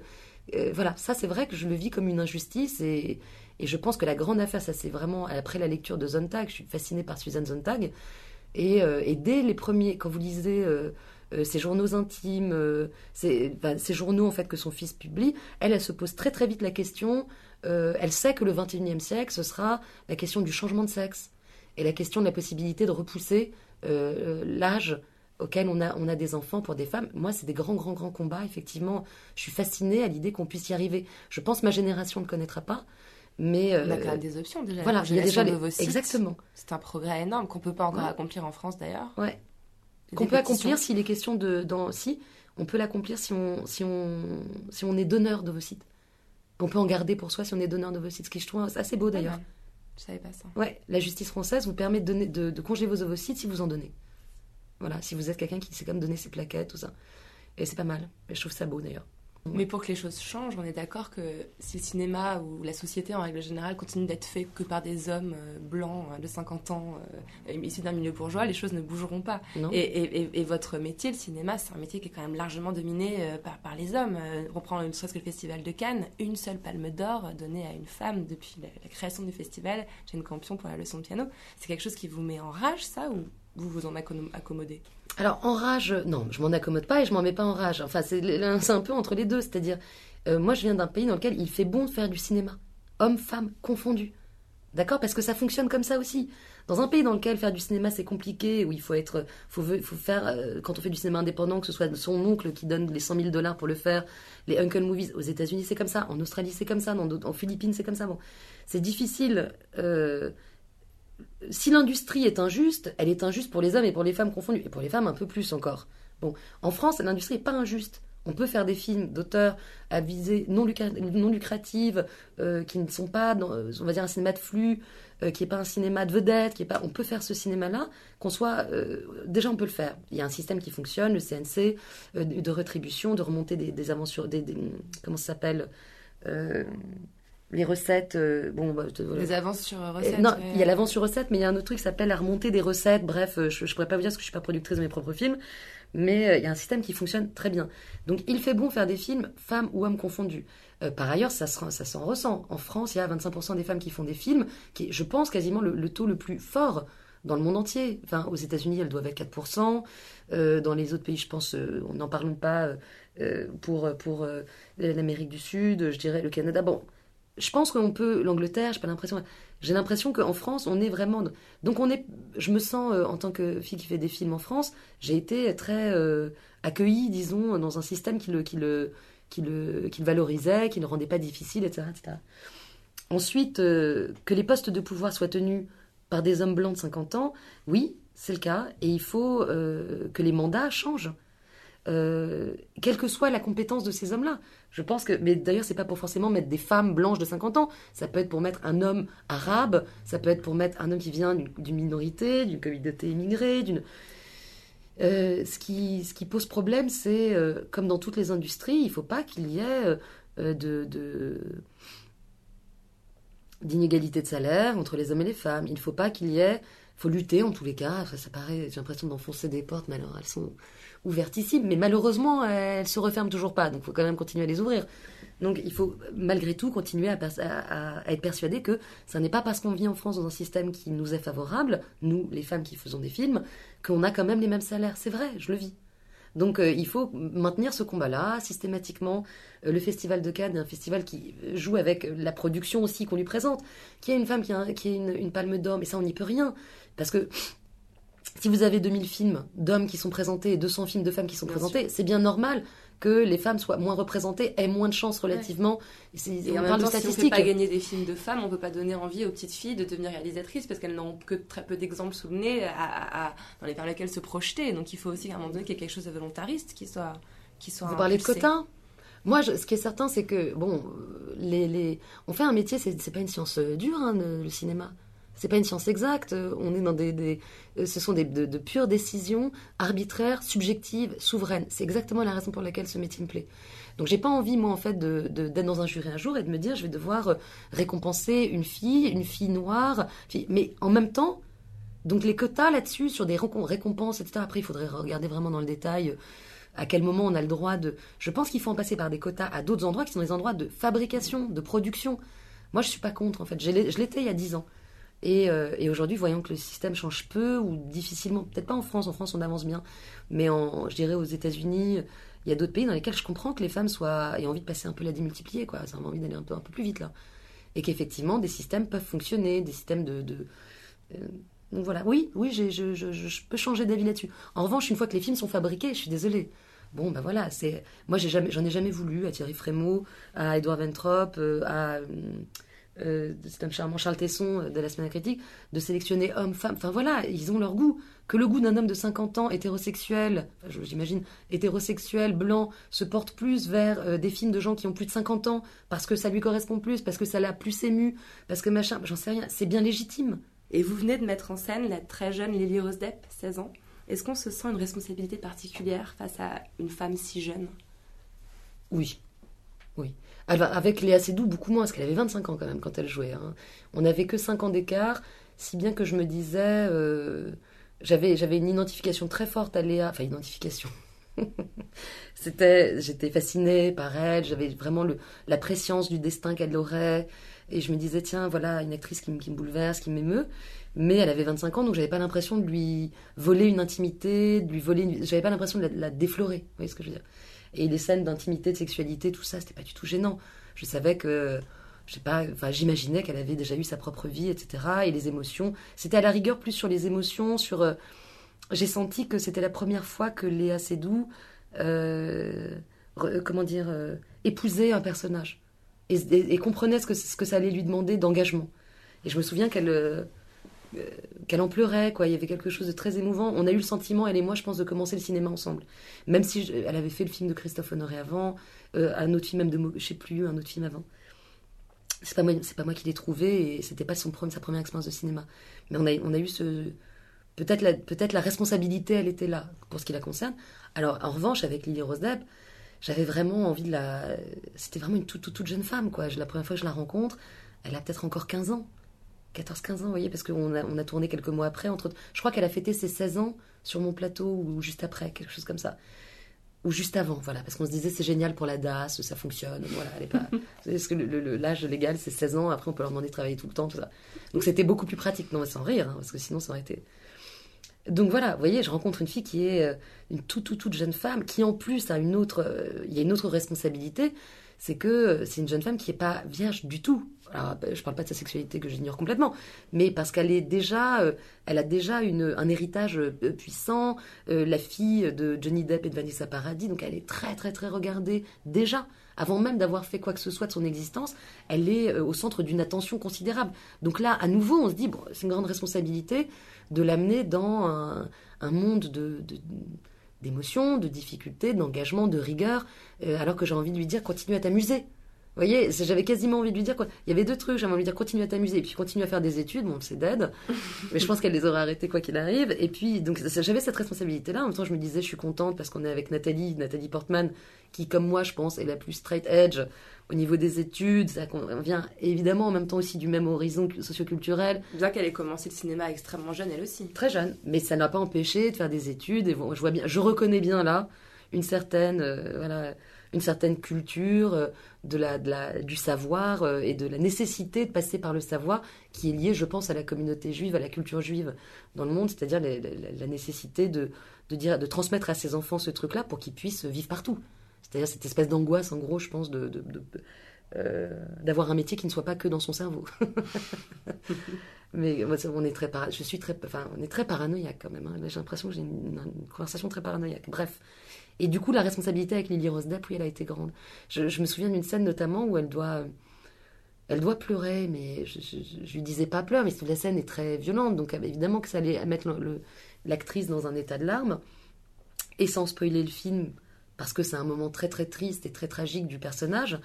Euh, voilà, ça c'est vrai que je le vis comme une injustice et, et je pense que la grande affaire, ça c'est vraiment après la lecture de Zontag, je suis fascinée par Suzanne Zontag, et dès les premiers, quand vous lisez ses journaux intimes, ces, ces journaux en fait que son fils publie, elle, elle se pose très très vite la question euh, elle sait que le 21e siècle, ce sera la question du changement de sexe et la question de la possibilité de repousser euh, l'âge auquel on a, on a des enfants pour des femmes. Moi, c'est des grands, grands, grands combats. Effectivement, je suis fascinée à l'idée qu'on puisse y arriver. Je pense que ma génération ne connaîtra pas. Mais euh, a quand même des options déjà. Voilà, il y a déjà les... exactement. C'est un progrès énorme qu'on peut pas encore accomplir en France d'ailleurs. Ouais. Qu'on peut accomplir si les questions de dans si on peut l'accomplir si on si on si on est donneur de vos sites. On peut en garder pour soi si on est donneur d'ovocytes, ce qui je trouve assez beau d'ailleurs. je savais pas ça. Ouais, la justice française vous permet de, donner, de, de congeler vos ovocytes si vous en donnez. Voilà, si vous êtes quelqu'un qui sait comme donner ses plaquettes, tout ça. Et c'est pas mal. Et je trouve ça beau d'ailleurs. Mais pour que les choses changent, on est d'accord que si le cinéma ou la société en règle générale continue d'être fait que par des hommes euh, blancs euh, de 50 ans euh, issus d'un milieu bourgeois, les choses ne bougeront pas. Et, votre métier, le cinéma, c'est un métier qui est quand même largement dominé par, par, les hommes. on prend ne serait-ce que le festival de Cannes, une seule palme d'or donnée à une femme depuis la, création du festival, Jane Campion pour la leçon de piano. C'est quelque chose qui vous met en rage, ça, ou vous vous en accommodez alors, en rage, non, je m'en accommode pas et je m'en mets pas en rage. Enfin, c'est un peu entre les deux. C'est-à-dire, euh, moi, je viens d'un pays dans lequel il fait bon de faire du cinéma. Hommes, femmes, confondus. D'accord? Parce que ça fonctionne comme ça aussi. Dans un pays dans lequel faire du cinéma c'est compliqué, où il faut être, faut, faire, euh, quand on fait du cinéma indépendant, que ce soit son oncle qui donne les 100 000 dollars pour le faire, les Uncle Movies, aux États-Unis c'est comme ça, en Australie c'est comme ça, en Philippines c'est comme ça. Bon, c'est difficile. euh, si l'industrie est injuste, elle est injuste pour les hommes et pour les femmes confondus, et pour les femmes un peu plus encore. Bon, en France, l'industrie n'est pas injuste. On peut faire des films d'auteurs à visée non, lucra- non lucrative, euh, qui ne sont pas, euh, on va dire, un cinéma de flux, euh, qui n'est pas un cinéma de vedette, qui pas. On peut faire ce cinéma-là, qu'on soit. déjà, on peut le faire. Il y a un système qui fonctionne, le CNC, de rétribution, de remonter des, aventures, des, comment ça s'appelle Les recettes. euh, bon, bah, je te- voilà. Des avances sur Euh, recettes. non, ouais. il y a l'avance sur recette, mais il y a un autre truc qui s'appelle la remontée des recettes. Bref, euh, je, je pourrais pas vous dire parce que je suis pas productrice de mes propres films, mais euh, il y a un système qui fonctionne très bien. Donc, il fait bon faire des films femmes ou hommes confondus. Par ailleurs, ça se- ça s'en ressent. En France, il y a 25% des femmes qui font des films, qui est, je pense, quasiment le, le taux le plus fort dans le monde entier. Enfin, aux États-Unis, elles doivent être 4%. Euh, dans les autres pays, je pense, euh, on n'en parlons pas. euh, pour pour l'Amérique du Sud, je dirais le Canada. Bon, je pense qu'on peut l'Angleterre. J'ai l'impression. Qu'en France, on est vraiment. Donc on est. Je me sens euh, en tant que fille qui fait des films en France, j'ai été très euh, accueillie, disons, dans un système qui le qui le qui le qui le valorisait, qui ne rendait pas difficile, etc., etc. Ensuite, euh, que les postes de pouvoir soient tenus par des hommes blancs de 50 ans, oui, c'est le cas, et il faut que les mandats changent. Euh, quelle que soit la compétence de ces hommes-là. Je pense que, mais d'ailleurs, c'est pas pour forcément mettre des femmes blanches de 50 ans. Ça peut être pour mettre un homme arabe, ça peut être pour mettre un homme qui vient d'une minorité, d'une communauté immigrée, d'une. Euh, ce, qui, pose problème, c'est, euh, comme dans toutes les industries, il ne faut pas qu'il y ait de, d'inégalité de salaire entre les hommes et les femmes. Il ne faut pas qu'il y ait. Faut lutter en tous les cas. Ça paraît, j'ai l'impression d'enfoncer des portes, mais alors elles sont ouvertissimes. Mais malheureusement, elles se referment toujours pas. Donc il faut quand même continuer à les ouvrir. Donc il faut malgré tout continuer à, être persuadé que ça n'est pas parce qu'on vit en France dans un système qui nous est favorable, nous, les femmes qui faisons des films, qu'on a quand même les mêmes salaires. C'est vrai, je le vis. Donc euh, il faut maintenir ce combat-là systématiquement. Euh, le Festival de Cannes est un festival qui joue avec la production aussi qu'on lui présente. Qui a une femme qui a, un- qui a une, une palme d'or, mais ça on n'y peut rien. Parce que si vous avez 2000 films d'hommes qui sont présentés et 200 films de femmes qui sont Bien présentés, c'est bien normal que les femmes soient moins représentées, aient moins de chances relativement. Et on en parle de temps, si on ne statistiques. pas gagner des films de femmes, on peut pas donner envie aux petites filles de devenir réalisatrices parce qu'elles n'ont que très peu d'exemples sous le nez à, à- à- dans les vers lesquels se projeter. Donc il faut aussi qu'à un moment donné qu'il y ait quelque chose de volontariste qui soit, qui soit Vous parlez de quotas Moi, je- ce qui est certain, c'est que, bon, euh, les, les... on fait un métier, c'est pas une science euh, dure, hein, le, le cinéma. C'est pas une science exacte. euh, On est dans des. euh, ce sont des, de, de pures décisions arbitraires, subjectives, souveraines. C'est exactement la raison pour laquelle ce métier me plaît. Donc, j'ai pas envie, moi, en fait, de- de- d'être dans un jury un jour et de me dire, je vais devoir euh, récompenser une fille, une fille noire. Mais en même temps, donc les quotas là-dessus, sur des récom- récompenses, etc. Après, il faudrait regarder vraiment dans le détail à quel moment on a le droit de. Je pense qu'il faut en passer par des quotas à d'autres endroits qui sont des endroits de fabrication, de production. Moi, je suis pas contre, en fait. Je l'étais il y a 10 ans. Et, euh, et aujourd'hui, voyons que le système change peu ou difficilement. Peut-être pas en France. En France, on avance bien. Mais je dirais aux États-Unis, il y a d'autres pays dans lesquels je comprends que les femmes aient envie de passer un peu la démultiplier, quoi. Ça a envie d'aller un peu, plus vite là. Et qu'effectivement, des systèmes peuvent fonctionner, des systèmes de. euh, donc voilà. Oui, oui, je, peux changer d'avis là-dessus. En revanche, une fois que les films sont fabriqués, je suis désolée. Bon, ben voilà, c'est moi j'en ai jamais voulu à Thierry Frémaux, à Edouard Ventrop, euh, à euh, c'est un charmant Charles Tesson euh, de la semaine critique, de sélectionner hommes, femmes. Enfin voilà, ils ont leur goût. Que le goût d'un homme de 50 ans hétérosexuel, enfin, j'imagine hétérosexuel, blanc, se porte plus vers euh, des films de gens qui ont plus de 50 ans parce que ça lui correspond plus, parce que ça l'a plus ému, parce que machin, j'en sais rien. C'est bien légitime. Et vous venez de mettre en scène la très jeune Lily Rose Depp, 16 ans. Est-ce qu'on se sent une responsabilité particulière face à une femme si jeune? Oui. Oui. Elle va- Avec Léa Seydoux, beaucoup moins, parce qu'elle avait 25 ans quand même quand elle jouait. hein. On n'avait que 5 ans d'écart, si bien que je me disais. euh, J'avais j'avais une identification très forte à Léa. Enfin, identification. [LAUGHS] C'était, J'étais fascinée par elle, j'avais vraiment le, la préscience du destin qu'elle aurait. Et je me disais, tiens, voilà une actrice qui, me- bouleverse, qui m'émeut. Mais elle avait 25 ans, donc j'avais pas l'impression de lui voler une intimité, de lui voler. une- J'avais pas l'impression de la, la déflorer. Vous voyez ce que je veux dire? Et les scènes d'intimité, de sexualité, tout ça, c'était pas du tout gênant. Je savais que je sais pas, enfin, j'imaginais qu'elle avait déjà eu sa propre vie, etc. Et les émotions. C'était à la rigueur plus sur les émotions, sur. euh, j'ai senti que c'était la première fois que Léa Seydoux, euh, comment dire, euh, épousait un personnage et, et- comprenait ce que, ce que ça allait lui demander d'engagement. Et je me souviens qu'elle qu'elle en pleurait, quoi. Il y avait quelque chose de très émouvant. On a eu le sentiment, elle et moi, je pense, de commencer le cinéma ensemble. Même si je- elle avait fait le film de Christophe Honoré avant, euh, un autre film même de, je sais plus, un autre film avant. C'est pas moi, c'est pas moi qui l'ai trouvé et c'était pas son pre- sa première expérience de cinéma. Mais on a, on a eu ce, peut-être la, peut-être la responsabilité, elle était là pour ce qui la concerne. Alors en revanche, avec Lily Rose j'avais vraiment envie de la, c'était vraiment une toute, toute, toute jeune femme, quoi. La première fois que je la rencontre, elle a peut-être encore 15 ans. 14-15 ans, vous voyez, parce qu'on a, on a tourné quelques mois après. Entre... Je crois qu'elle a fêté ses 16 ans sur mon plateau ou juste après, quelque chose comme ça. Ou juste avant, voilà, parce qu'on se disait c'est génial pour la DAS, ça fonctionne, voilà, elle est pas... [LAUGHS] Parce que l'âge légal c'est 16 ans, après on peut leur demander de travailler tout le temps, tout ça. Donc c'était beaucoup plus pratique, non mais sans rire, hein, parce que sinon ça aurait été... Donc voilà, vous voyez, je rencontre une fille qui est euh, une toute, toute, toute jeune femme, qui en plus a une autre... euh, Il y a une autre responsabilité, c'est que euh, c'est une jeune femme qui n'est pas vierge du tout. Alors, je parle pas de sa sexualité que j'ignore complètement, mais parce qu'elle est déjà, euh, elle a déjà une, un héritage euh, puissant, euh, la fille de Johnny Depp et de Vanessa Paradis, donc elle est très très très regardée déjà. Avant même d'avoir fait quoi que ce soit de son existence, elle est euh, au centre d'une attention considérable. Donc là, à nouveau, on se dit, c'est une grande responsabilité de l'amener dans un, monde de, d'émotions, de difficultés, d'engagement, de rigueur, euh, alors que j'ai envie de lui dire, continue à t'amuser. Vous voyez, j'avais quasiment envie de lui dire quoi. Il y avait deux trucs, j'avais envie de lui dire continue à t'amuser et puis continue à faire des études, bon c'est dead, [LAUGHS] mais je pense qu'elle les aurait arrêtées quoi qu'il arrive. Et puis donc ça- j'avais cette responsabilité là. En même temps je me disais je suis contente parce qu'on est avec Nathalie, Nathalie Portman, qui comme moi je pense est la plus straight edge au niveau des études. Qu'on- On vient évidemment en même temps aussi du même horizon socioculturel, Bien qu'elle ait commencé le cinéma extrêmement jeune, elle aussi. très jeune, mais ça n'a pas empêché de faire des études. Et bon, je vois bien, je reconnais bien là une certaine, euh, voilà, une certaine culture euh, de la, du savoir euh, et de la nécessité de passer par le savoir qui est liée, je pense, à la communauté juive, à la culture juive dans le monde, c'est-à-dire la, nécessité de, de dire, de transmettre à ses enfants ce truc-là pour qu'ils puissent vivre partout. C'est-à-dire cette espèce d'angoisse, en gros, je pense, de, euh, d'avoir un métier qui ne soit pas que dans son cerveau. [LAUGHS] Mais on est très para- je suis très, enfin, on est très paranoïaque quand même. hein. J'ai l'impression que j'ai une conversation très paranoïaque. Bref. Et du coup, la responsabilité avec Lily Rose Depp, oui, elle a été grande. Je, me souviens d'une scène notamment où elle doit, elle doit pleurer, mais je, je, lui disais pas pleure, mais la scène est très violente, donc évidemment que ça allait mettre l'actrice dans un état de larmes. Et sans spoiler le film, parce que c'est un moment très très triste et très tragique du personnage.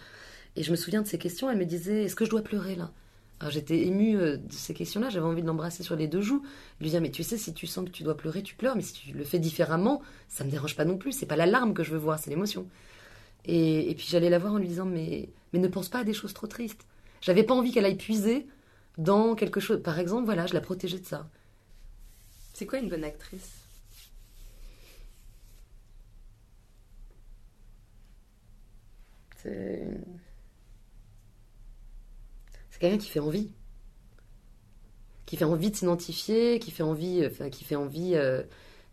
Et je me souviens de ces questions, elle me disait, est-ce que je dois pleurer là? J'étais émue euh, de ces questions-là, j'avais envie de l'embrasser sur les deux joues, lui dire mais tu sais si tu sens que tu dois pleurer, tu pleures, mais si tu le fais différemment, ça me dérange pas non plus, c'est pas la larme que je veux voir, c'est l'émotion. Et, et puis j'allais la voir en lui disant mais mais ne pense pas à des choses trop tristes. J'avais pas envie qu'elle aille puiser dans quelque chose. Par exemple, voilà, je la protégeais de ça. C'est quoi une bonne actrice? C'est c'est quelqu'un qui fait envie. Qui fait envie de s'identifier, qui fait envie, euh, qui fait envie, euh,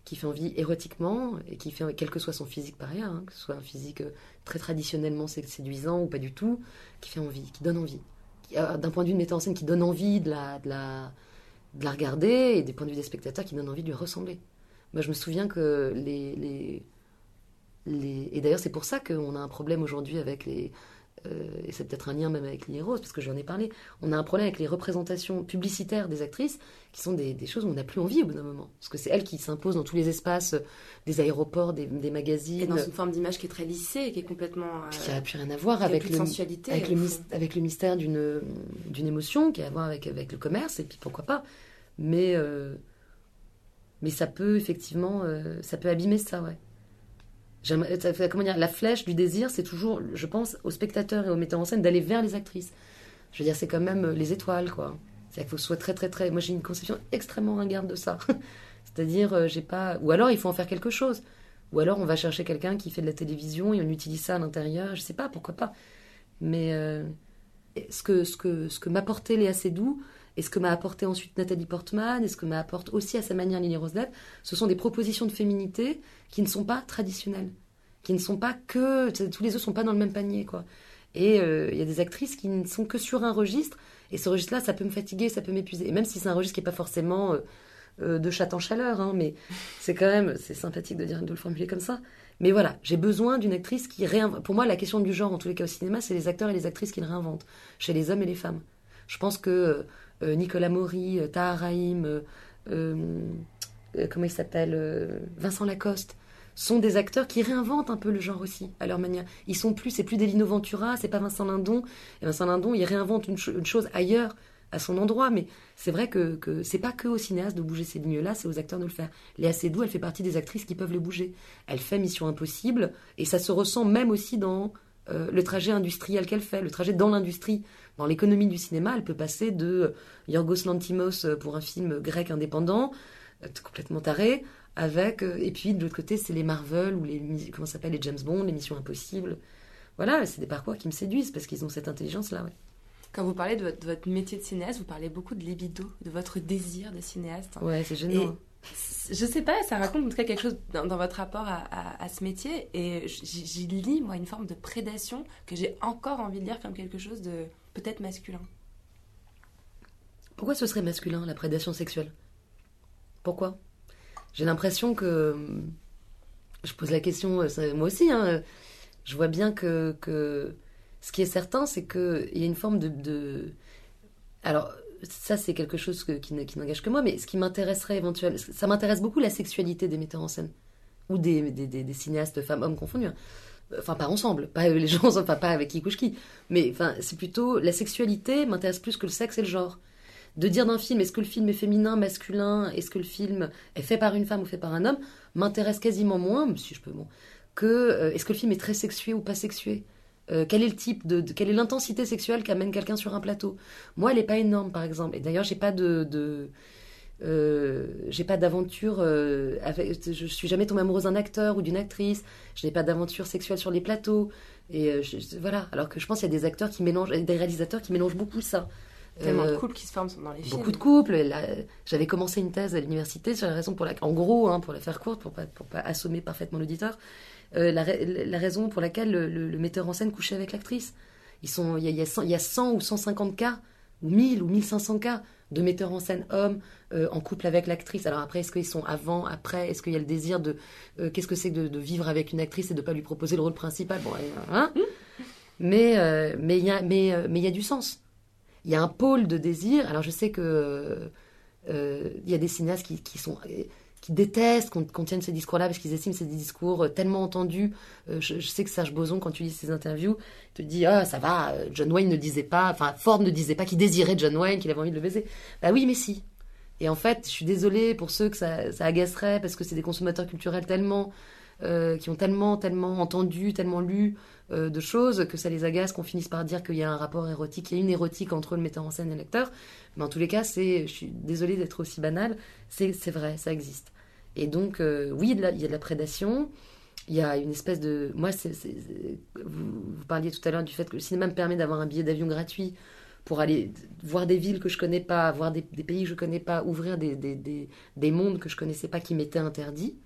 qui fait envie érotiquement, et qui fait, quel que soit son physique par ailleurs, hein, que ce soit un physique euh, très traditionnellement sé- séduisant ou pas du tout, qui fait envie, qui donne envie. D'un point de vue de metteur en scène, qui donne envie de la, de la, de la regarder, et des points de vue des spectateurs, qui donne envie de lui ressembler. Moi, je me souviens que les, les, les... Et d'ailleurs, c'est pour ça qu'on a un problème aujourd'hui avec les. Euh, et c'est peut-être un lien même avec Lily Rose, parce que j'en ai parlé. On a un problème avec les représentations publicitaires des actrices, qui sont des, des choses où on n'a plus envie au bout d'un moment. Parce que c'est elles qui s'imposent dans tous les espaces des aéroports, des, des magazines. Et dans une forme d'image qui est très lissée et qui est complètement. euh, qui n'a plus rien à voir avec le, sensualité, avec, le, avec mystère d'une d'une émotion, qui a à voir avec, avec le commerce, et puis pourquoi pas. Mais, euh, mais ça peut effectivement, euh, ça peut abîmer ça, ouais. Fait- comment dire, la flèche du désir, c'est toujours, je pense, aux spectateurs et aux metteurs en scène d'aller vers les actrices. Je veux dire, c'est quand même euh, les étoiles, quoi. C'est-à-dire qu'il faut que ce soit très, très, très. Moi, j'ai une conception extrêmement ringarde de ça. [LAUGHS] C'est-à-dire, euh, j'ai pas. Ou alors, il faut en faire quelque chose. Ou alors, on va chercher quelqu'un qui fait de la télévision et on utilise ça à l'intérieur. Je sais pas, pourquoi pas. Mais euh, ce que, ce que, ce que m'apportait Léa et ce que m'a apporté ensuite Nathalie Portman, et ce que m'a apporte aussi à sa manière Lily Rose Depp, ce sont des propositions de féminité qui ne sont pas traditionnelles, qui ne sont pas que tous les œufs sont pas dans le même panier quoi. Et euh, il y a des actrices qui ne sont que sur un registre. Et ce registre-là, ça peut me fatiguer, ça peut m'épuiser. Et même si c'est un registre qui n'est pas forcément euh, euh, de chat en chaleur, hein, mais c'est quand même, c'est sympathique de, dire, de le formuler comme ça. Mais voilà, j'ai besoin d'une actrice qui réinvente. Pour moi, la question du genre, en tous les cas au cinéma, c'est les acteurs et les actrices qui le réinventent, chez les hommes et les femmes. Je pense que Nicolas Maury, euh, Tahar Rahim, euh, euh, comment il s'appelle, euh, Vincent Lacoste, sont des acteurs qui réinventent un peu le genre aussi, à leur manière. Ils sont plus, c'est plus des Lino Ventura, c'est pas Vincent Lindon. Et Vincent Lindon, il réinvente une, cho- une chose ailleurs, à son endroit. Mais c'est vrai que, que c'est pas que aux cinéastes de bouger ces lignes-là, c'est aux acteurs de le faire. Léa Seydoux, elle fait partie des actrices qui peuvent les bouger. Elle fait Mission Impossible, et ça se ressent même aussi dans euh, le trajet industriel qu'elle fait, le trajet dans l'industrie. Dans l'économie du cinéma, elle peut passer de Yorgos Lantimos euh, pour un film grec indépendant, euh, complètement taré, avec euh, et puis de l'autre côté c'est les Marvel ou les comment s'appelle les James Bond, les Missions Impossibles. Voilà, c'est des parcours qui me séduisent parce qu'ils ont cette intelligence là. Ouais. Quand vous parlez de votre, de votre métier de cinéaste, vous parlez beaucoup de libido, de votre désir de cinéaste. Ouais, c'est gênant. Et- hein. Je sais pas, ça raconte en tout cas quelque chose dans, dans votre rapport à, à- à ce métier. Et j'y lis, moi, une forme de prédation que j'ai encore envie de lire comme quelque chose de peut-être masculin. Pourquoi ce serait masculin la prédation sexuelle? Pourquoi? J'ai l'impression que je pose la question euh, moi aussi. hein, je vois bien que, ce qui est certain, c'est que il y a une forme de, alors ça c'est quelque chose qui, ne- qui n'engage que moi, mais ce qui m'intéresserait éventuellement, ça m'intéresse beaucoup la sexualité des metteurs en scène ou des, cinéastes femmes hommes confondus. Enfin, pas ensemble, pas [LAUGHS] les gens, enfin pas avec qui, mais enfin c'est plutôt la sexualité m'intéresse plus que le sexe et le genre de dire d'un film est-ce que le film est féminin, masculin, est-ce que le film est fait par une femme ou fait par un homme, m'intéresse quasiment moins, si je peux, que euh, est-ce que le film est très sexué ou pas sexué? Euh, quel est le type de, quelle est l'intensité sexuelle qu'amène quelqu'un sur un plateau? Moi, elle est pas énorme, par exemple. Et d'ailleurs, j'ai pas de euh, j'ai pas d'aventure euh, avec, je suis jamais tombée amoureuse d'un acteur ou d'une actrice. Je n'ai pas d'aventure sexuelle sur les plateaux. Et euh, je- voilà. Alors que je pense qu'il y a des acteurs qui mélangent, des réalisateurs qui mélangent beaucoup ça. Tellement Euh, de couples qui se forment dans les films. Beaucoup de couples. J'avais commencé une thèse à l'université sur la raison pour laquelle, en gros, hein, pour la faire courte, pour pas, pour pas assommer parfaitement l'auditeur, euh, la, ra- la raison pour laquelle le, le- le metteur en scène couchait avec l'actrice. Il y a, y a 100 il y a 100 ou 150 cas, ou 1000 ou 1500 cas de metteurs en scène hommes euh, en couple avec l'actrice. Alors après, est-ce qu'ils sont avant, après? Est-ce qu'il y a le désir de... euh, Qu'est-ce que c'est de, de vivre avec une actrice et de pas lui proposer le rôle principal? Bon, hein? Mais euh, mais il y a mais euh, mais il y a du sens. Il y a un pôle de désir. Alors je sais que il y a des cinéastes qui, qui sont qui détestent qu'on tienne ces discours-là parce qu'ils estiment que c'est des discours euh, tellement entendus. Euh, je, sais que Serge Boson, quand tu lis ses interviews, te dit ah ça va, euh, John Wayne ne disait pas, enfin Ford ne disait pas qu'il désirait John Wayne, qu'il avait envie de le baiser. Bah oui, mais si. Et en fait, je suis désolée pour ceux que ça agacerait parce que c'est des consommateurs culturels tellement euh, qui ont tellement, tellement entendu, tellement lu euh, de choses que ça les agace, qu'on finisse par dire qu'il y a un rapport érotique, il y a une érotique entre le metteur en scène et l'acteur. Mais en tous les cas, c'est, je suis désolée d'être aussi banale, c'est, vrai, ça existe. Et donc, euh, oui, il y a de la prédation. Il y a une espèce de. Moi, vous, parliez tout à l'heure du fait que le cinéma me permet d'avoir un billet d'avion gratuit pour aller voir des villes que je connais pas, voir des, des pays que je connais pas, ouvrir des, des, des mondes que je connaissais pas qui m'étaient interdits.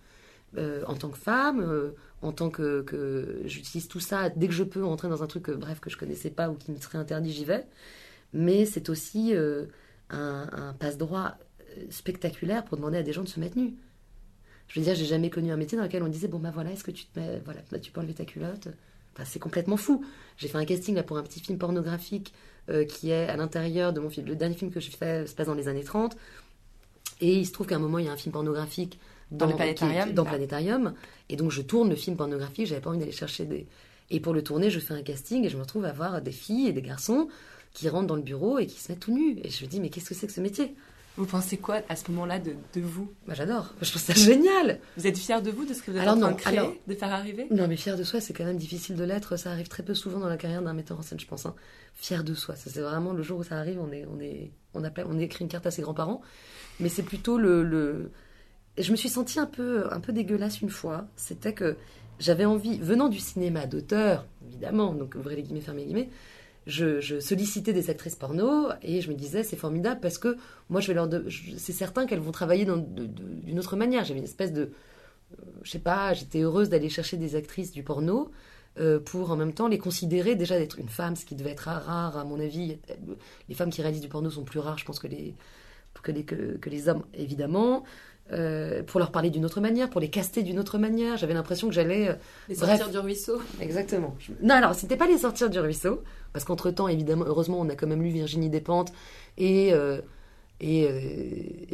Euh, en tant que femme, euh, en tant que, que j'utilise tout ça dès que je peux entrer dans un truc que, bref que je connaissais pas ou qui me serait interdit, j'y vais. Mais c'est aussi euh, un, passe-droit euh, spectaculaire pour demander à des gens de se mettre nus. Je veux dire, j'ai jamais connu un métier dans lequel on disait bon bah voilà, est-ce que tu te mets, voilà, là, tu peux enlever ta culotte? Enfin, c'est complètement fou. J'ai fait un casting là pour un petit film pornographique euh, qui est à l'intérieur de mon film. Le dernier film que j'ai fait se passe dans les années 30. Et il se trouve qu'à un moment, il y a un film pornographique Dans le qui planétarium, dans là. Planétarium. Et donc, je tourne le film pornographique. J'avais pas envie d'aller chercher des. Et pour le tourner, je fais un casting et je me retrouve à voir des filles et des garçons qui rentrent dans le bureau et qui se mettent tout nus. Et je me dis, mais qu'est-ce que c'est que ce métier? Vous pensez quoi à ce moment-là de, de vous? Moi, j'adore. Je trouve ça génial. Vous êtes fier de vous, de ce que vous êtes Alors en train non, de créer, alors- de faire arriver? Non, mais fier de soi, c'est quand même difficile de l'être. Ça arrive très peu souvent dans la carrière d'un metteur en scène, je pense. hein. Fier de soi, c'est vraiment le jour où ça arrive, on est, on est, on appelle, on écrit une carte à ses grands-parents. Mais c'est plutôt le, le. Je me suis sentie un peu, un peu dégueulasse une fois. C'était que j'avais envie, venant du cinéma d'auteur, évidemment, donc ouvrez les guillemets, fermez les guillemets, je, sollicitais des actrices porno et je me disais c'est formidable parce que moi je vais leur, c'est certain qu'elles vont travailler d'une autre manière. J'avais une espèce de, je sais pas, j'étais heureuse d'aller chercher des actrices du porno euh, pour en même temps les considérer déjà d'être une femme, ce qui devait être rare à mon avis. Les femmes qui réalisent du porno sont plus rares, je pense, que les, que les, que les hommes, évidemment. Euh, pour leur parler d'une autre manière, pour les caster d'une autre manière. J'avais l'impression que j'allais. euh, Les Bref. sortir du ruisseau. Exactement. Je- Non, alors, c'était pas les sortir du ruisseau, parce qu'entre-temps, évidemment, heureusement, on a quand même lu Virginie Despentes, et, euh, et,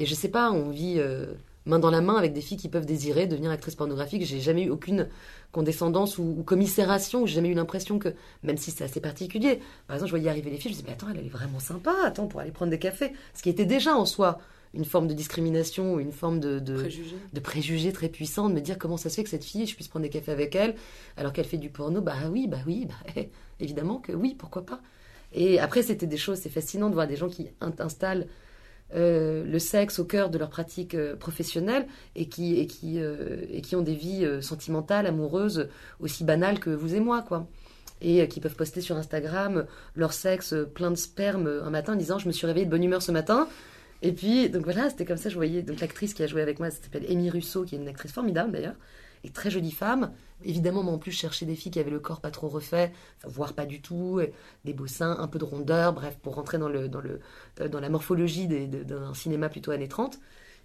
et je sais pas, on vit main dans la main avec des filles qui peuvent désirer devenir actrices pornographiques. J'ai jamais eu aucune condescendance ou, ou commisération, j'ai jamais eu l'impression que, même si c'est assez particulier, par exemple, je voyais arriver les filles, je me disais, mais attends, elle, elle est vraiment sympa, attends, pour aller prendre des cafés. Ce qui était déjà en soi une forme de discrimination, ou une forme de, de, préjugés très puissants, de me dire comment ça se fait que cette fille, je puisse prendre des cafés avec elle, alors qu'elle fait du porno. Bah oui, bah oui, bah, [LAUGHS] évidemment que oui, pourquoi pas. Et après, c'était des choses, c'est fascinant de voir des gens qui in- installent euh, le sexe au cœur de leur pratique euh, professionnelle et qui, et, qui, euh, et qui ont des vies sentimentales, amoureuses, aussi banales que vous et moi, quoi. Et qui peuvent poster sur Instagram leur sexe plein de sperme un matin en disant Je me suis réveillée de bonne humeur ce matin. Et puis, donc voilà, c'était comme ça, je voyais. Donc l'actrice qui a joué avec moi, elle s'appelle Amy Russo, qui est une actrice formidable d'ailleurs, et très jolie femme. Évidemment, moi en plus, je cherchais des filles qui avaient le corps pas trop refait, voire pas du tout, des beaux seins, un peu de rondeur, bref, pour rentrer dans, le, dans, le, dans la morphologie d'un cinéma plutôt années 30.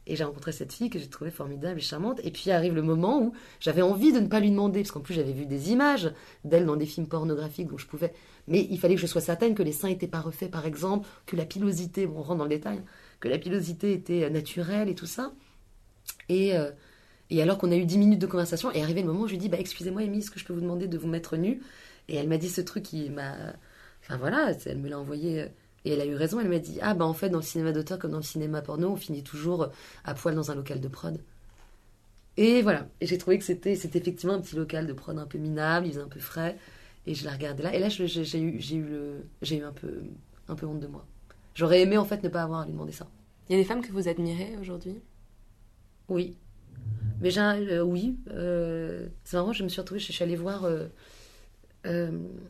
Et j'ai rencontré cette fille que j'ai trouvée formidable et charmante. Et puis arrive le moment où j'avais envie de ne pas lui demander, parce qu'en plus j'avais vu des images d'elle dans des films pornographiques, donc je pouvais. Mais il fallait que je sois certaine que les seins n'étaient pas refaits, par exemple, que la pilosité, bon, on rentre dans le détail, que la pilosité était euh, naturelle et tout ça. Et, euh, et alors qu'on a eu 10 minutes de conversation, est arrivé le moment où je lui dis bah, Excusez-moi, Amy, est-ce que je peux vous demander de vous mettre nue Et elle m'a dit ce truc qui m'a. Enfin voilà, elle me l'a envoyé. euh, Et elle a eu raison, elle m'a dit Ah, bah en fait, dans le cinéma d'auteur comme dans le cinéma porno, on finit toujours à poil dans un local de prod. Et voilà, et j'ai trouvé que c'était effectivement un petit local de prod un peu minable, il faisait un peu frais, et je la regardais là, et là j'ai eu, eu, eu un, peu, un peu honte de moi. J'aurais aimé en fait ne pas avoir à lui demander ça. Il y a des femmes que vous admirez aujourd'hui? Oui. Mais j'ai euh, oui. euh, c'est marrant, je me suis retrouvée, je suis allée voir euh,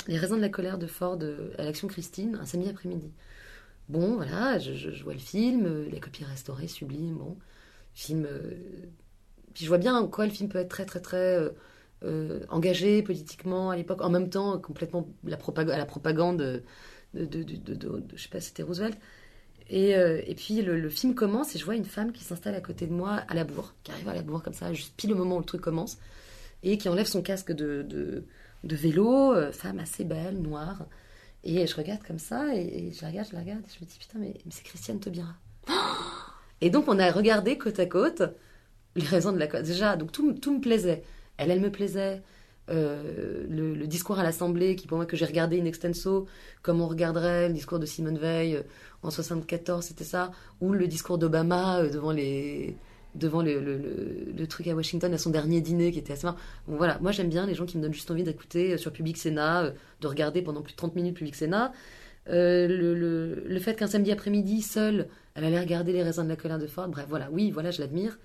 Les raisins de la colère de Ford à l'Action Christine un samedi après-midi. Bon, voilà, je, je- je vois le film, la copie restaurée, sublime, bon. Film. puis je vois bien en quoi le film peut être très, très, très engagé politiquement à l'époque, en même temps complètement la propagande, à la propagande de, de, je sais pas, c'était Roosevelt. Et, euh, puis le, film commence et je vois une femme qui s'installe à côté de moi à la bourre, qui arrive à la bourre comme ça, juste pile au moment où le truc commence, et qui enlève son casque de, vélo, euh, femme assez belle, noire. Et je regarde comme ça, et, et je la regarde, je la regarde, et je me dis putain, mais, c'est Christiane Taubira. Et donc on a regardé côte à côte les raisons de la. Déjà, donc tout me plaisait. Elle, elle me plaisait. Euh, le, discours à l'Assemblée, qui pour moi que j'ai regardé in extenso, comme on regarderait le discours de Simone Veil euh, en 74, c'était ça, ou le discours d'Obama euh, devant les devant le, le, le- truc à Washington à son dernier dîner qui était assez marrant. Bon voilà, moi j'aime bien les gens qui me donnent juste envie d'écouter sur Public Sénat, de regarder pendant plus de 30 minutes Public Sénat. Le, fait qu'un samedi après-midi, seule, elle allait regarder les raisins de la colère de Ford, bref voilà, oui, voilà, je l'admire.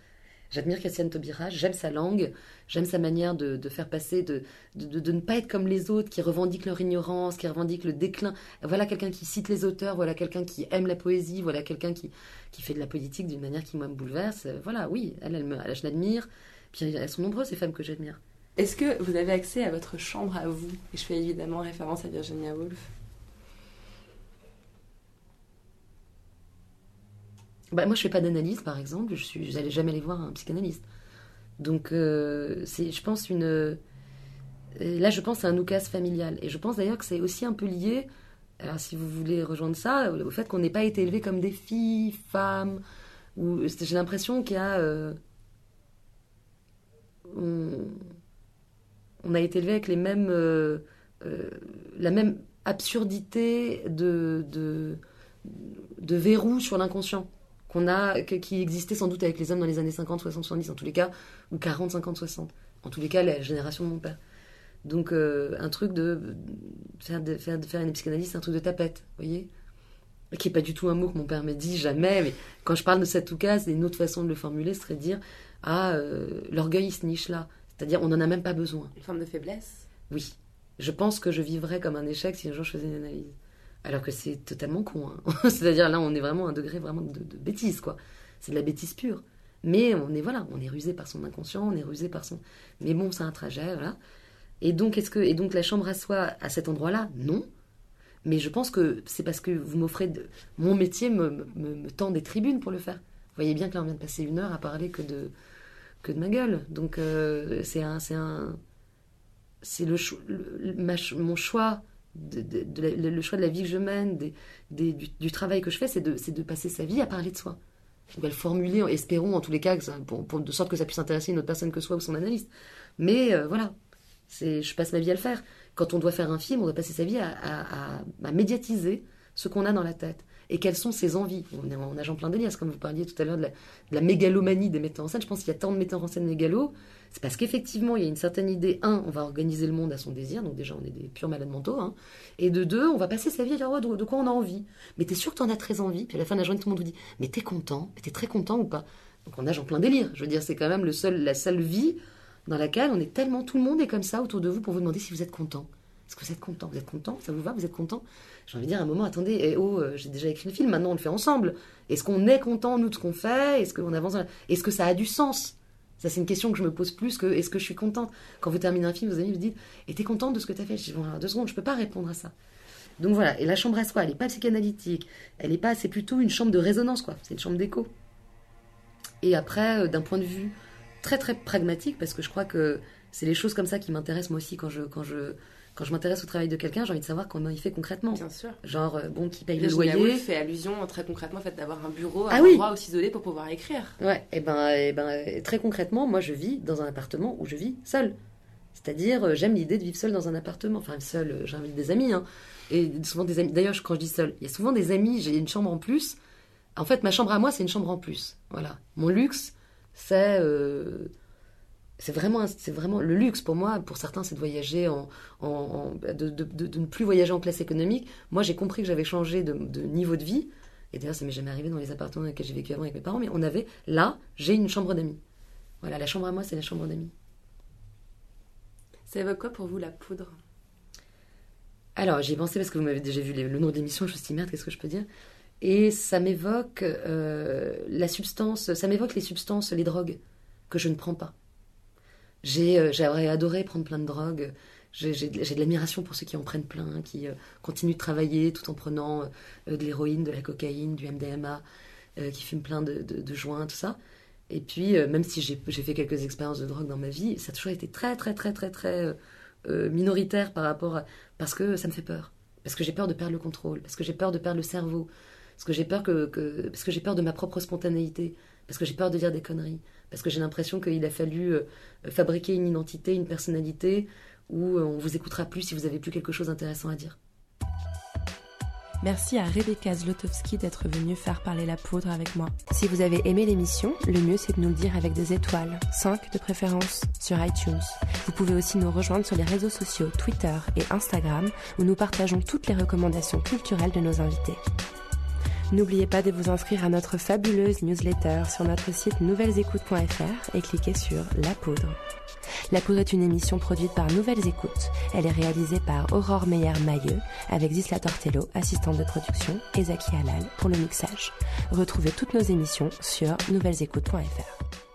J'admire Christiane Taubira, j'aime sa langue, j'aime sa manière de, faire passer, de, de, ne pas être comme les autres qui revendiquent leur ignorance, qui revendiquent le déclin. Voilà quelqu'un qui cite les auteurs, voilà quelqu'un qui aime la poésie, voilà quelqu'un qui, qui fait de la politique d'une manière qui, moi, me bouleverse. Voilà, oui, elle, elle, je l'admire. Puis elles sont nombreuses, ces femmes que j'admire. Est-ce que vous avez accès à votre chambre à vous? Et je fais évidemment référence à Virginia Woolf. Bah, moi, je fais pas d'analyse, par exemple. Je suis, j'allais jamais aller voir un psychanalyste. Donc, euh, c'est, je pense, une. euh, Là, je pense à un oukase familial. Et je pense d'ailleurs que c'est aussi un peu lié, alors si vous voulez rejoindre ça, au fait qu'on n'ait pas été élevés comme des filles, femmes. Ou, j'ai l'impression qu'il y a. euh, on, a été élevés avec les mêmes. la même absurdité de verrou sur l'inconscient qu'on a, qui existait sans doute avec les hommes dans les années 50, 60, 70, en tous les cas, ou 40, 50, 60. En tous les cas, la génération de mon père. Donc, euh, un truc de faire, de faire, de faire une psychanalyse, c'est un truc de tapette, vous voyez Qui n'est pas du tout un mot que mon père m'a dit, jamais. Mais quand je parle de cette touka, c'est une autre façon de le formuler, ce serait de dire Ah, euh, l'orgueil, il se niche là. C'est-à-dire, on n'en a même pas besoin. Une forme de faiblesse? Oui. Je pense que je vivrais comme un échec si un jour je faisais une analyse. Alors que c'est totalement con. hein. [LAUGHS] C'est-à-dire là, on est vraiment à un degré vraiment de, bêtise, quoi. C'est de la bêtise pure. Mais on est voilà, on est rusé par son inconscient, on est rusé par son. Mais bon, c'est un trajet, voilà. Et donc, est-ce que et donc la chambre à soi à cet endroit-là Non. Mais je pense que c'est parce que vous m'offrez mon métier me, me, tend des tribunes pour le faire. Vous voyez bien que là on vient de passer une heure à parler que de que de ma gueule. Donc euh, c'est un c'est un c'est le, cho- mon choix le choix de la vie que je mène, du, travail que je fais, c'est de, passer sa vie à parler de soi. Ou à le formuler, espérons en tous les cas, de sorte que ça puisse intéresser une autre personne que soi ou son analyste. Mais euh, voilà, je passe ma vie à le faire. Quand on doit faire un film, on doit passer sa vie à- à- à médiatiser ce qu'on a dans la tête. Et quelles sont ses envies? On est en agent plein délire, c'est comme vous parliez tout à l'heure de la, mégalomanie des metteurs en scène. Je pense qu'il y a tant de metteurs en scène mégalos. C'est parce qu'effectivement, il y a une certaine idée. Un, on va organiser le monde à son désir, donc déjà, on est des purs malades mentaux. hein. Et de deux, on va passer sa vie à dire de quoi on a envie? Mais t'es sûr que t'en as très envie? Puis à la fin de la journée, tout le monde vous dit mais t'es content? Mais t'es très content ou pas? Donc on nage en plein délire. Je veux dire, c'est quand même le seul, la seule vie dans laquelle on est tellement. Tout le monde est comme ça autour de vous pour vous demander si vous êtes content. Est-ce que vous êtes content Vous êtes content Ça vous va Vous êtes content J'ai envie de dire à un moment, attendez, eh oh, euh, j'ai déjà écrit le film, maintenant on le fait ensemble. Est-ce qu'on est content, nous, de ce qu'on fait? Est-ce qu'on avance Est-ce que ça a du sens? Ça, c'est une question que je me pose plus que est-ce que je suis contente? Quand vous terminez un film, vos amis vous disent Et t'es contente de ce que t'as fait Je dis Bon, deux secondes, je peux pas répondre à ça. Donc voilà, et la chambre à soi, elle n'est pas psychanalytique, elle est pas, c'est plutôt une chambre de résonance, quoi. C'est une chambre d'écho. Et après, euh, d'un point de vue très très pragmatique, parce que je crois que c'est les choses comme ça qui m'intéressent moi aussi quand je, quand je, quand je m'intéresse au travail de quelqu'un, j'ai envie de savoir comment il fait concrètement. Bien sûr. Genre, euh, bon, qui paye Le le loyer fait allusion très concrètement au fait d'avoir un bureau, Ah un oui. endroit où s'isoler pour pouvoir écrire. Ouais, et ben, et ben, euh, très concrètement, moi je vis dans un appartement où je vis seule. C'est-à-dire, euh, j'aime l'idée de vivre seule dans un appartement. Enfin, seule, j'invite des amis. Hein. Et souvent des amis. D'ailleurs, quand je dis seule, il y a souvent des amis, j'ai une chambre en plus. En fait, ma chambre à moi, c'est une chambre en plus. Voilà. Mon luxe, c'est. euh, c'est vraiment, c'est vraiment le luxe pour moi. Pour certains, c'est de voyager en, en- en- de, de- de- de ne plus voyager en classe économique. Moi, j'ai compris que j'avais changé de, de niveau de vie. Et d'ailleurs, ça m'est jamais arrivé dans les appartements dans lesquels j'ai vécu avant avec mes parents. Mais on avait là, j'ai une chambre d'amis. Voilà, la chambre à moi, c'est la chambre d'amis. Ça évoque quoi pour vous la poudre? Alors, j'y ai pensé parce que vous m'avez déjà vu les- le nom de l'émission, je me suis dit, merde, qu'est-ce que je peux dire? Et ça m'évoque euh, la substance, ça m'évoque les substances, les drogues que je ne prends pas. J'ai, euh, J'aurais adoré prendre plein de drogues. J'ai de l'admiration pour ceux qui en prennent plein, qui euh, continuent de travailler tout en prenant euh, de l'héroïne, de la cocaïne, du MDMA, qui fument plein de, joints, tout ça. Et puis, même si j'ai fait quelques expériences de drogue dans ma vie, ça a toujours été très, très, très, très, très minoritaire par rapport à... Parce que ça me fait peur. Parce que j'ai peur de perdre le contrôle. Parce que j'ai peur de perdre le cerveau. Parce que j'ai peur que- parce que j'ai peur de ma propre spontanéité. Parce que j'ai peur de dire des conneries. Parce que j'ai l'impression qu'il a fallu euh, fabriquer une identité, une personnalité où euh, on vous écoutera plus si vous avez plus quelque chose d'intéressant à dire. Merci à Rebecca Zlotowski d'être venue faire parler la poudre avec moi. Si vous avez aimé l'émission, le mieux c'est de nous le dire avec des étoiles, 5 de préférence, sur iTunes. Vous pouvez aussi nous rejoindre sur les réseaux sociaux Twitter et Instagram où nous partageons toutes les recommandations culturelles de nos invités. N'oubliez pas de vous inscrire à notre fabuleuse newsletter sur notre site nouvellesécoutes.fr et cliquez sur La Poudre. La Poudre est une émission produite par Nouvelles Écoutes. Elle est réalisée par Aurore Meyer-Mailleux avec Zisla Tortello, assistante de production, et Zaki Halal pour le mixage. Retrouvez toutes nos émissions sur nouvellesécoutes.fr.